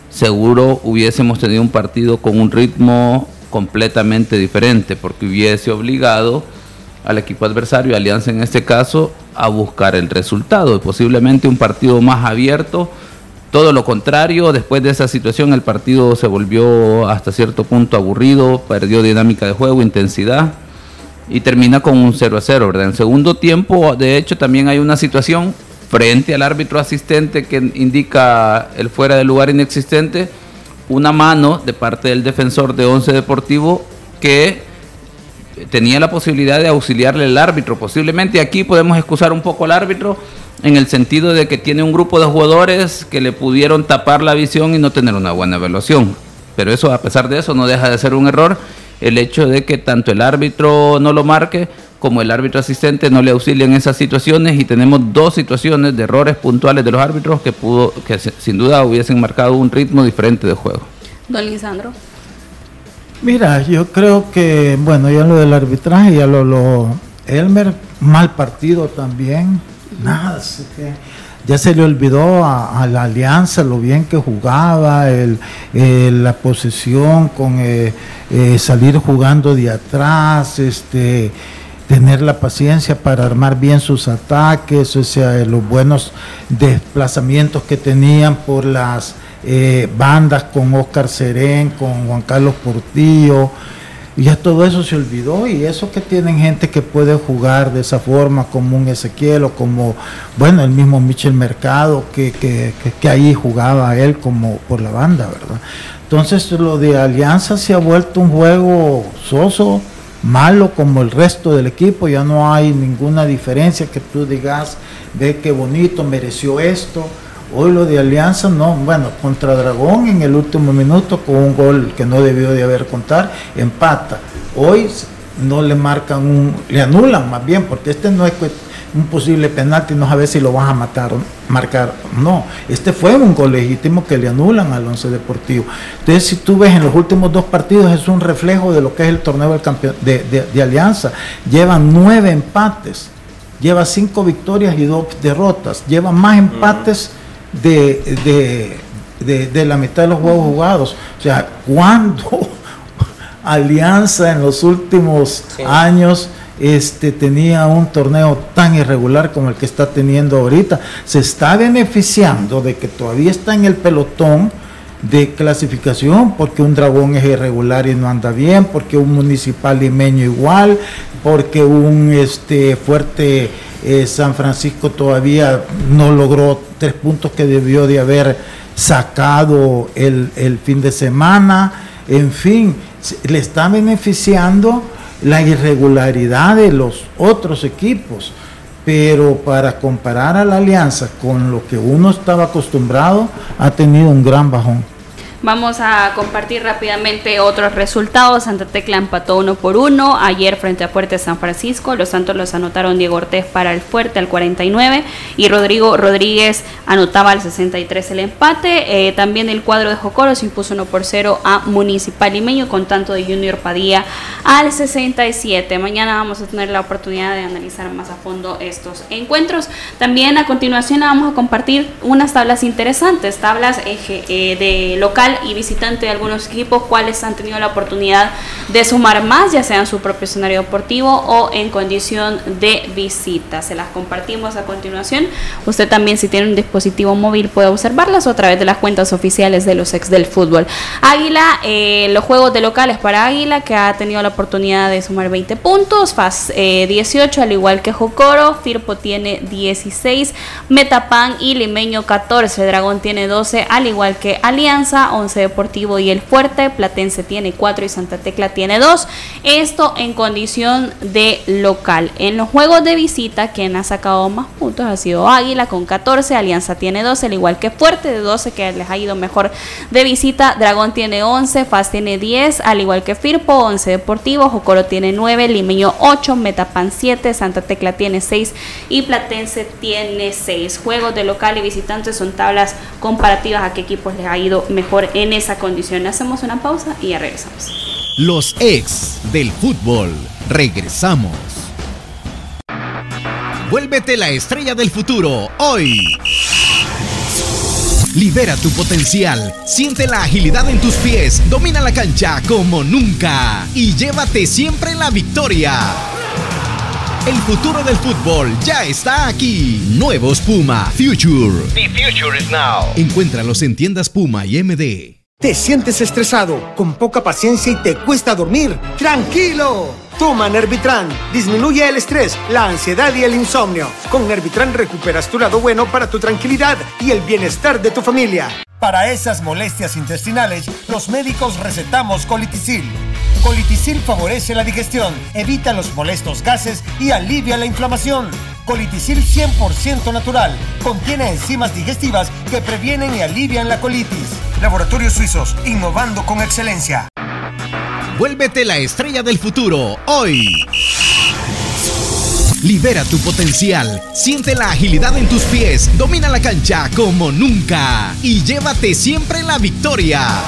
seguro hubiésemos tenido un partido con un ritmo completamente diferente, porque hubiese obligado al equipo adversario, Alianza en este caso, a buscar el resultado. Posiblemente un partido más abierto. Todo lo contrario, después de esa situación el partido se volvió hasta cierto punto aburrido, perdió dinámica de juego, intensidad y termina con un 0 a 0, ¿verdad? En segundo tiempo, de hecho, también hay una situación frente al árbitro asistente que indica el fuera de lugar inexistente, una mano de parte del defensor de Once Deportivo que tenía la posibilidad de auxiliarle al árbitro. Posiblemente aquí podemos excusar un poco al árbitro en el sentido de que tiene un grupo de jugadores que le pudieron tapar la visión y no tener una buena evaluación. Pero eso, a pesar de eso, no deja de ser un error el hecho de que tanto el árbitro no lo marque como el árbitro asistente no le auxilian en esas situaciones y tenemos dos situaciones de errores puntuales de los árbitros que pudo que sin duda hubiesen marcado un ritmo diferente de juego. Don Lisandro. Mira, yo creo que, bueno, ya lo del arbitraje, ya lo, lo Elmer, mal partido también, nada, que ya se le olvidó a, la alianza lo bien que jugaba, el, la posesión con eh, eh, salir jugando de atrás, este tener la paciencia para armar bien sus ataques, o sea, los buenos desplazamientos que tenían por las eh, bandas con Oscar Serén, con Juan Carlos Portillo, ya todo eso se olvidó y eso que tienen gente que puede jugar de esa forma como un Ezequiel o como, bueno, el mismo Michel Mercado que, que, que ahí jugaba él como por la banda, ¿verdad? Entonces lo de Alianza se ha vuelto un juego soso, malo como el resto del equipo, ya no hay ninguna diferencia que tú digas, ve qué bonito, mereció esto, Hoy lo de Alianza, no, bueno, contra Dragón en el último minuto con un gol que no debió de haber contar, empata. Hoy no le marcan un, le anulan más bien, porque este no es un posible penalti, no sabe si lo vas a matar o marcar. No, este fue un gol legítimo que le anulan al Once Deportivo. Entonces, si tú ves en los últimos dos partidos, es un reflejo de lo que es el torneo del campeón, de, Alianza. Llevan nueve empates, lleva cinco victorias y dos derrotas, lleva más empates de, de, la mitad de los juegos jugados. O sea, ¿cuándo [LAUGHS] Alianza en los últimos años este, tenía un torneo tan irregular como el que está teniendo ahorita. Se está beneficiando de que todavía está en el pelotón de clasificación porque un dragón es irregular y no anda bien, porque un municipal limeño igual, porque un este, fuerte eh, San Francisco todavía no logró tres puntos que debió de haber sacado el, el fin de semana. En fin, le está beneficiando la irregularidad de los otros equipos, pero para comparar a la alianza con lo que uno estaba acostumbrado, ha tenido un gran bajón. Vamos a compartir rápidamente otros resultados. Santa Tecla empató uno por uno. Ayer frente a Fuerte San Francisco, los Santos los anotaron Diego Ortez para el Fuerte al 49 y Rodrigo Rodríguez anotaba al 63 el empate. Eh, también el cuadro de Jocoro se impuso 1 por 0 a Municipal Limeño con tanto de Junior Padilla al 67. Mañana vamos a tener la oportunidad de analizar más a fondo estos encuentros. También a continuación vamos a compartir unas tablas interesantes, tablas eh, de local y visitante de algunos equipos, cuales han tenido la oportunidad de sumar más, ya sea en su propio escenario deportivo o en condición de visita. Se las compartimos a continuación. Usted también, si tiene un dispositivo móvil, puede observarlas a través de las cuentas oficiales de los ex del fútbol. Águila, eh, los juegos de locales para Águila, que ha tenido la oportunidad de sumar 20 puntos, FAS 18, eh, al igual que Jocoro, Firpo tiene 16, Metapan y Limeño 14, Dragón tiene 12, al igual que Alianza, Once Deportivo y el Fuerte, Platense tiene 4 y Santa Tecla tiene 2. Esto en condición de local. En los juegos de visita, quien ha sacado más puntos ha sido Águila con 14, Alianza tiene 12, al igual que Fuerte de 12 que les ha ido mejor de visita, Dragón tiene 11, FAS tiene 10, al igual que Firpo, 11 Deportivo, Jocoro tiene 9, Limeño 8, Metapan 7, Santa Tecla tiene 6 y Platense tiene 6. Juegos de local y visitantes son tablas comparativas a qué equipos les ha ido mejor en esa condición. Hacemos una pausa y ya regresamos. Los ex del fútbol. Regresamos. Vuélvete la estrella del futuro hoy. Libera tu potencial, siente la agilidad en tus pies, domina la cancha como nunca y llévate siempre la victoria. El futuro del fútbol ya está aquí. Nuevos Puma Future. The future is now. Encuéntralos en tiendas Puma y MD. ¿Te sientes estresado, con poca paciencia y te cuesta dormir? ¡Tranquilo! Toma Nervitran. Disminuye el estrés, la ansiedad y el insomnio. Con Nervitran recuperas tu lado bueno para tu tranquilidad y el bienestar de tu familia. Para esas molestias intestinales, los médicos recetamos colitisil. Colitisil favorece la digestión, evita los molestos gases y alivia la inflamación. Colitisil 100% natural. Contiene enzimas digestivas que previenen y alivian la colitis. Laboratorios Suizos, innovando con excelencia. Vuélvete la estrella del futuro, hoy. Libera tu potencial, siente la agilidad en tus pies, domina la cancha como nunca y llévate siempre la victoria.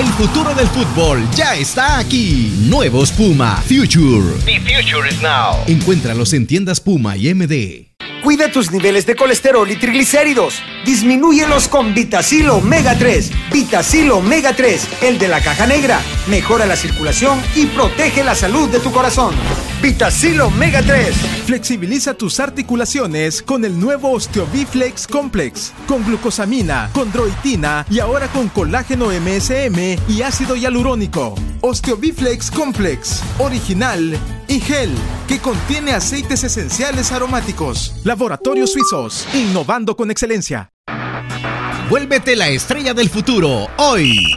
El futuro del fútbol ya está aquí. Nuevos Puma Future. The future is now. Encuéntralos en tiendas Puma y MD. Cuida tus niveles de colesterol y triglicéridos. Disminúyelos con Vitacil Omega 3. Vitacil Omega 3, el de la caja negra. Mejora la circulación y protege la salud de tu corazón. Vitacil Omega 3. Flexibiliza tus articulaciones con el nuevo Osteobiflex Complex. Con glucosamina, condroitina y ahora con colágeno MSM y ácido hialurónico. Osteobiflex Complex. Original y gel que contiene aceites esenciales aromáticos. Laboratorios Suizos, innovando con excelencia. Vuélvete la estrella del futuro hoy.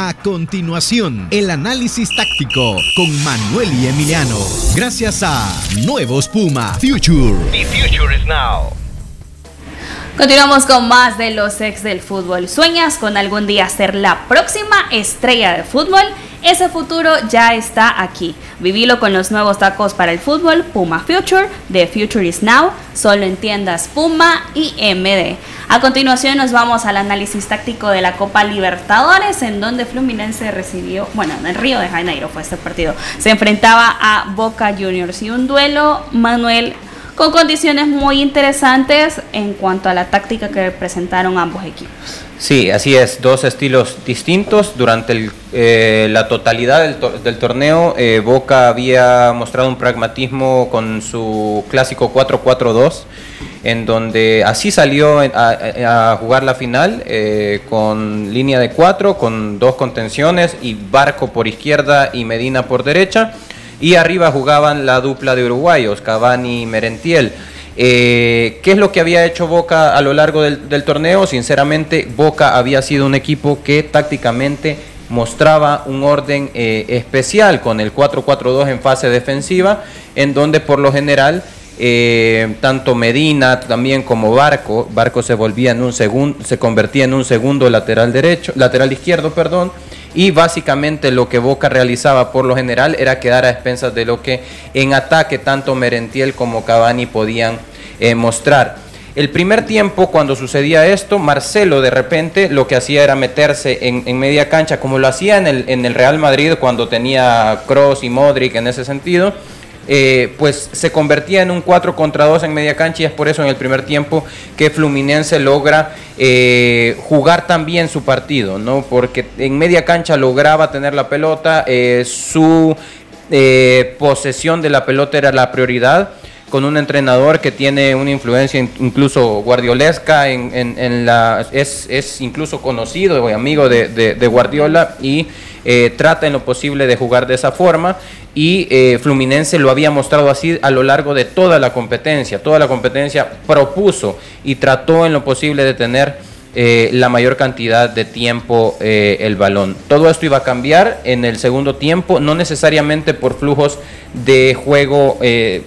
A continuación, el análisis táctico con Manuel y Emiliano. Gracias a Nuevos Puma Future. The future is now. Continuamos con más de los ex del fútbol. ¿Sueñas con algún día ser la próxima estrella de fútbol? Ese futuro ya está aquí. Vivilo con los nuevos tacos para el fútbol Puma Future, The Future is Now, solo en tiendas Puma y MD. A continuación nos vamos al análisis táctico de la Copa Libertadores, en donde Fluminense recibió, bueno, en Río de Janeiro fue este partido, se enfrentaba a Boca Juniors y un duelo, Manuel, con condiciones muy interesantes en cuanto a la táctica que presentaron ambos equipos. Sí, así es, dos estilos distintos. Durante eh, la totalidad del, del torneo, eh, Boca había mostrado un pragmatismo con su clásico 4-4-2, en donde así salió a, jugar la final, eh, con línea de cuatro, con dos contenciones y Barco por izquierda y Medina por derecha. Y arriba jugaban la dupla de uruguayos, Cavani y Merentiel. Eh, ¿Qué es lo que había hecho Boca a lo largo del, torneo? Sinceramente, Boca había sido un equipo que tácticamente mostraba un orden eh, especial con el 4-4-2 en fase defensiva, en donde por lo general eh, tanto Medina también como Barco, Barco se volvía en un segundo, se convertía en un segundo lateral derecho, lateral izquierdo, perdón, y básicamente lo que Boca realizaba por lo general era quedar a expensas de lo que en ataque tanto Merentiel como Cavani podían eh, mostrar. El primer tiempo, cuando sucedía esto, Marcelo de repente lo que hacía era meterse en, media cancha, como lo hacía en el, en el Real Madrid cuando tenía Cross y Modric en ese sentido. Eh, pues se convertía en un 4 contra 2 en media cancha y es por eso en el primer tiempo que Fluminense logra eh, jugar también su partido, ¿no? Porque en media cancha lograba tener la pelota, eh, su eh, posesión de la pelota era la prioridad con un entrenador que tiene una influencia in- incluso guardiolesca en, la es, es incluso conocido y amigo de, Guardiola y eh, trata en lo posible de jugar de esa forma y eh, Fluminense lo había mostrado así a lo largo de toda la competencia toda la competencia propuso y trató en lo posible de tener eh, la mayor cantidad de tiempo eh, el balón. Todo esto iba a cambiar en el segundo tiempo, no necesariamente por flujos de juego eh,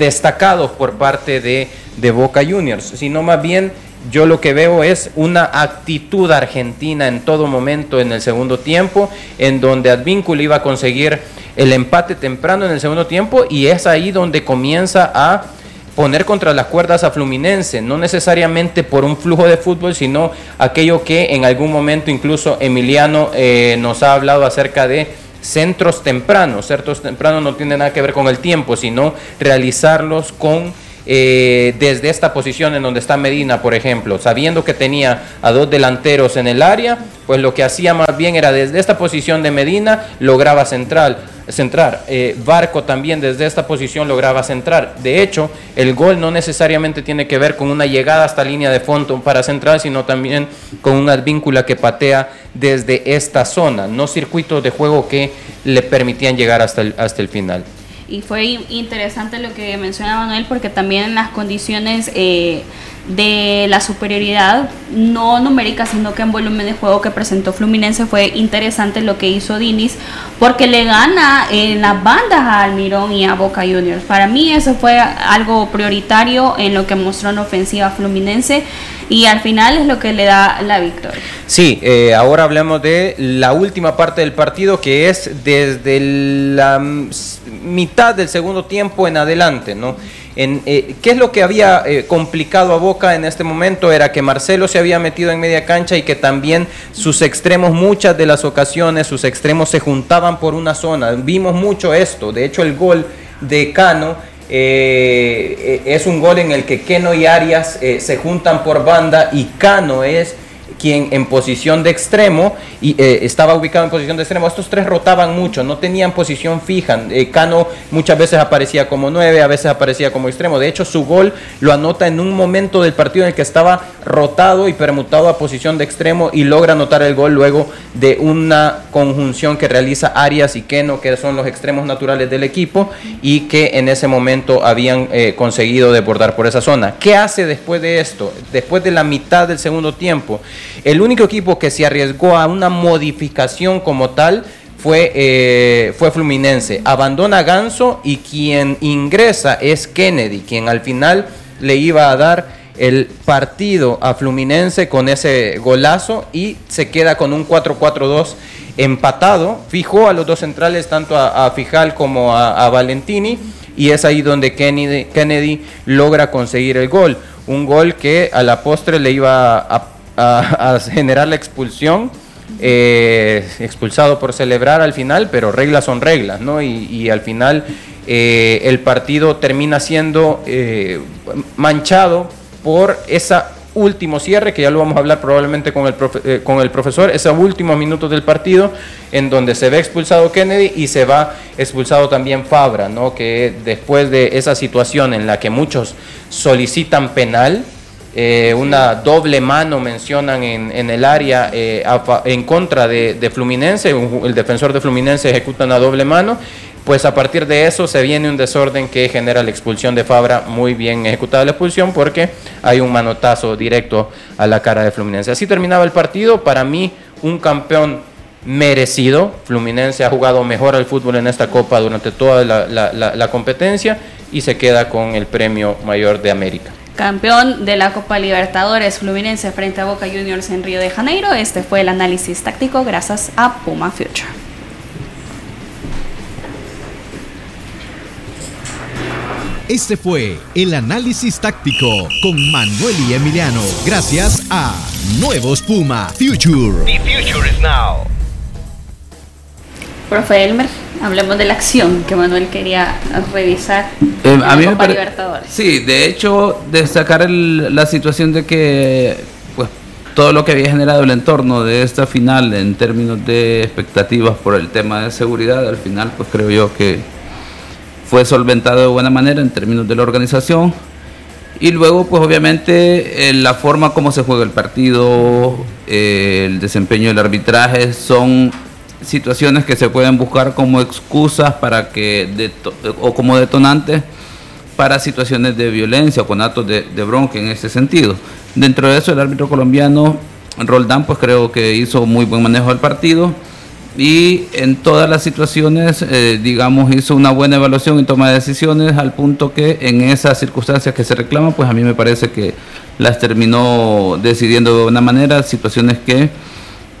destacados por parte de, de Boca Juniors, sino más bien yo lo que veo es una actitud argentina en todo momento en el segundo tiempo, en donde Advíncula iba a conseguir el empate temprano en el segundo tiempo y es ahí donde comienza a poner contra las cuerdas a Fluminense, no necesariamente por un flujo de fútbol, sino aquello que en algún momento incluso Emiliano eh, nos ha hablado acerca de centros tempranos. Centros tempranos no tiene nada que ver con el tiempo, sino realizarlos con eh, desde esta posición en donde está Medina, por ejemplo, sabiendo que tenía a dos delanteros en el área, pues lo que hacía más bien era desde esta posición de Medina lograba central, centrar. Eh, Barco también desde esta posición lograba centrar. De hecho, el gol no necesariamente tiene que ver con una llegada hasta línea de fondo para central, sino también con una víncula que patea desde esta zona, no circuitos de juego que le permitían llegar hasta el, hasta el final. Y fue in- interesante lo que mencionaba Manuel porque también las condiciones eh, de la superioridad, no numérica, sino que en volumen de juego que presentó Fluminense fue interesante lo que hizo Dinis porque le gana en las bandas a Almirón y a Boca Juniors. Para mí eso fue algo prioritario en lo que mostró en ofensiva Fluminense y al final es lo que le da la victoria. Sí, eh, ahora hablemos de la última parte del partido que es desde la mm, mitad del segundo tiempo en adelante, ¿no? Eh, ¿Qué es lo que había eh, complicado a Boca en este momento? Era que Marcelo se había metido en media cancha y que también sus extremos, muchas de las ocasiones, sus extremos se juntaban por una zona. Vimos mucho esto. De hecho, el gol de Cano eh, es un gol en el que Keno y Arias se juntan por banda y Cano es quien en posición de extremo y eh, estaba ubicado en posición de extremo. Estos tres rotaban mucho, no tenían posición fija. Eh, Cano muchas veces aparecía como nueve, a veces aparecía como extremo. De hecho, su gol lo anota en un momento del partido en el que estaba rotado y permutado a posición de extremo y logra anotar el gol luego de una conjunción que realiza Arias y Keno, que son los extremos naturales del equipo y que en ese momento habían eh, conseguido desbordar por esa zona. ¿Qué hace después de esto? Después de la mitad del segundo tiempo, el único equipo que se arriesgó a una modificación como tal fue, eh, fue Fluminense. Abandona Ganso y quien ingresa es Kennedy, quien al final le iba a dar el partido a Fluminense con ese golazo y se queda con un 4-4-2 empatado. Fijó a los dos centrales, tanto a, Fijal como a, Valentini, y es ahí donde Kennedy, Kennedy logra conseguir el gol. Un gol que a la postre le iba a a, generar la expulsión. Eh, expulsado por celebrar al final, pero reglas son reglas, ¿no? Y, al final eh, el partido termina siendo eh, manchado por esa último cierre, que ya lo vamos a hablar probablemente con el, con el profesor, esos últimos minutos del partido, en donde se ve expulsado Kennedy y se va expulsado también Fabra, ¿no? que después de esa situación en la que muchos solicitan penal, eh, una doble mano mencionan en, el área eh, en contra de, Fluminense, el defensor de Fluminense ejecuta una doble mano, pues a partir de eso se viene un desorden que genera la expulsión de Fabra, muy bien ejecutada la expulsión porque hay un manotazo directo a la cara de Fluminense. Así terminaba el partido, para mí un campeón merecido, Fluminense ha jugado mejor al fútbol en esta copa durante toda la competencia y se queda con el premio mayor de América campeón de la Copa Libertadores Fluminense frente a Boca Juniors en Río de Janeiro. Este fue el análisis táctico gracias a Puma Future. Este fue el análisis táctico con Manuel y Emiliano, gracias a Nuevos Puma Future. The future is now. Profe Elmer, hablemos de la acción que Manuel quería revisar. Eh, a mí me Libertadores. Sí, de hecho, destacar la situación de que pues todo lo que había generado el entorno de esta final en términos de expectativas por el tema de seguridad, al final pues creo yo que fue solventado de buena manera en términos de la organización. Y luego, pues obviamente, eh, la forma como se juega el partido, eh, el desempeño del arbitraje son situaciones que se pueden buscar como excusas para que o como detonantes para situaciones de violencia o con actos de, bronca en ese sentido. Dentro de eso el árbitro colombiano Roldán pues creo que hizo muy buen manejo del partido y en todas las situaciones eh, digamos hizo una buena evaluación y toma de decisiones al punto que en esas circunstancias que se reclaman pues a mí me parece que las terminó decidiendo de buena manera situaciones que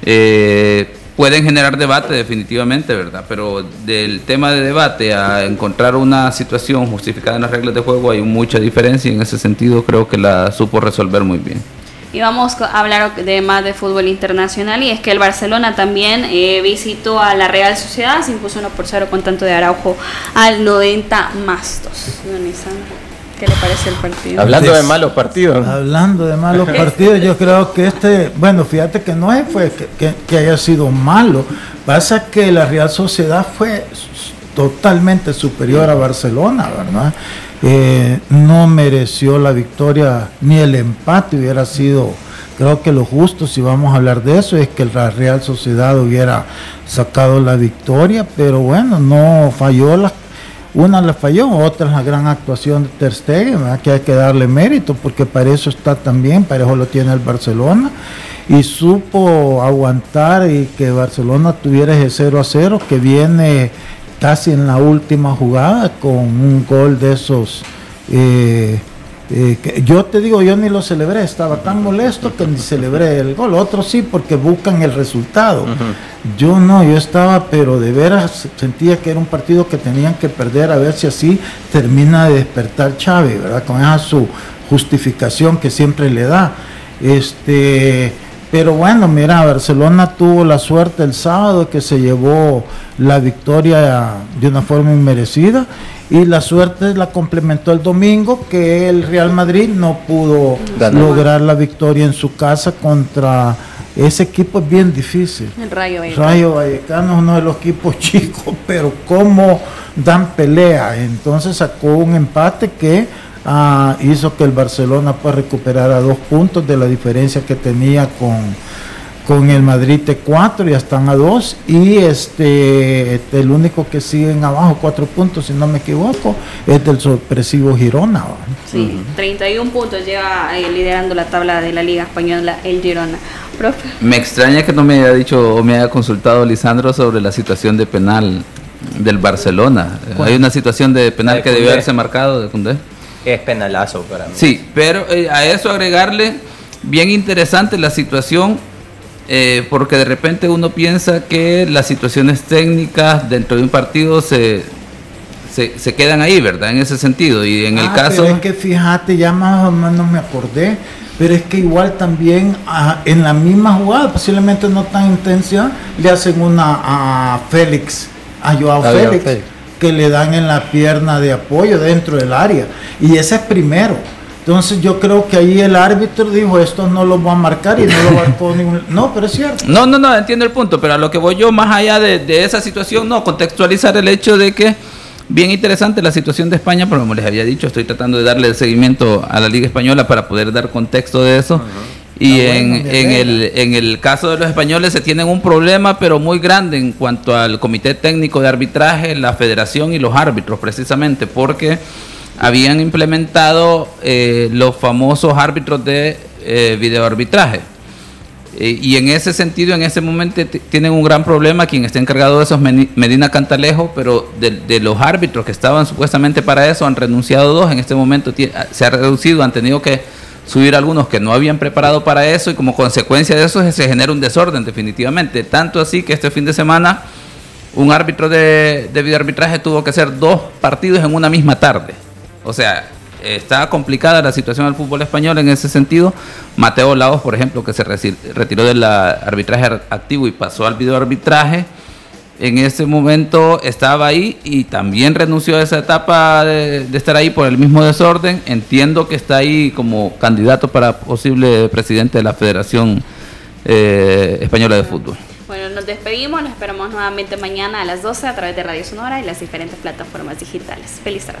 eh, pueden generar debate definitivamente, ¿verdad? Pero del tema de debate a encontrar una situación justificada en las reglas de juego hay mucha diferencia y en ese sentido creo que la supo resolver muy bien. Y vamos a hablar de más de fútbol internacional y es que el Barcelona también eh, visitó a la Real Sociedad, se impuso 1 por 0 con tanto de Araujo al 90 más 2. ¿Qué le parece el partido? Hablando de malos partidos. Hablando de malos partidos, yo creo que este, bueno, fíjate que no es fue que, haya sido malo. Pasa que la Real Sociedad fue totalmente superior a Barcelona, ¿verdad? Eh, no mereció la victoria ni el empate hubiera sido creo que lo justo si vamos a hablar de eso es que la Real Sociedad hubiera sacado la victoria pero bueno no falló las una le falló, otra es la gran actuación de Ter Stegen, que hay que darle mérito, porque para eso está también, para eso lo tiene el Barcelona, y supo aguantar y que Barcelona tuviera ese 0 a 0, que viene casi en la última jugada con un gol de esos eh, eh, yo te digo, yo ni lo celebré, estaba tan molesto que ni celebré el gol. Otros sí, porque buscan el resultado. Yo no, yo estaba, pero de veras sentía que era un partido que tenían que perder a ver si así termina de despertar Chávez, ¿verdad? Con esa su justificación que siempre le da. Este, Pero bueno, mira, Barcelona tuvo la suerte el sábado que se llevó la victoria de una forma inmerecida y la suerte la complementó el domingo que el Real Madrid no pudo Ganó. lograr la victoria en su casa contra ese equipo es bien difícil. El Rayo Vallecano. Rayo Vallecano es uno de los equipos [LAUGHS] chicos, pero cómo dan pelea. Entonces sacó un empate que ah, hizo que el Barcelona pues recuperara dos puntos de la diferencia que tenía con, con el Madrid T4, ya están a dos. Y este, este, el único que siguen abajo, cuatro puntos, si no me equivoco, es del sorpresivo Girona. Sí, 31 puntos lleva eh, liderando la tabla de la Liga Española el Girona. Profe, Me extraña que no me haya dicho o me haya consultado Lisandro sobre la situación de penal del Barcelona. Hay una situación de penal De que debió haberse marcado de Koundé. Es penalazo para mí. Sí, pero eh, a eso agregarle, bien interesante la situación, eh, porque de repente uno piensa que las situaciones técnicas dentro de un partido se, se, se quedan ahí, ¿verdad? En ese sentido. Y en el Ah, caso... Pero es que fíjate, ya más o menos me acordé, pero es que igual también ah, en la misma jugada, posiblemente no tan intensa, le hacen una a Félix, a Joao A Joao Félix, Félix. Que le dan en la pierna de apoyo dentro del área. Y ese es primero. Entonces yo creo que ahí el árbitro dijo, esto no lo va a marcar y no lo marcó ningún... [LAUGHS] No, pero es cierto. No, no, no, entiendo el punto, pero a lo que voy yo, más allá de, de esa situación, no, contextualizar el hecho de que, bien interesante la situación de España, pero como les había dicho, estoy tratando de darle seguimiento a la Liga Española para poder dar contexto de eso. Y en, bueno, mi en, el, en el caso de los españoles se tienen un problema, pero muy grande en cuanto al Comité Técnico de Arbitraje, la Federación y los árbitros, precisamente, porque habían implementado eh, los famosos árbitros de eh, videoarbitraje. Eh, y en ese sentido, en ese momento tienen un gran problema. Quien está encargado de eso es Meni- Medina Cantalejo, pero de, de los árbitros que estaban supuestamente para eso han renunciado dos. En este momento se ha reducido, han tenido que subir algunos que no habían preparado para eso y como consecuencia de eso se genera un desorden definitivamente. Tanto así que este fin de semana un árbitro de, de videoarbitraje tuvo que hacer dos partidos en una misma tarde. O sea, está complicada la situación del fútbol español en ese sentido. Mateo Laos, por ejemplo, que se retiró del arbitraje ar- activo y pasó al videoarbitraje, en ese momento estaba ahí y también renunció a esa etapa de, estar ahí por el mismo desorden. Entiendo que está ahí como candidato para posible presidente de la Federación eh, Española de Fútbol. bueno, nos despedimos, nos esperamos nuevamente mañana a las 12 a través de Radio Sonora y las diferentes plataformas digitales. Feliz tarde.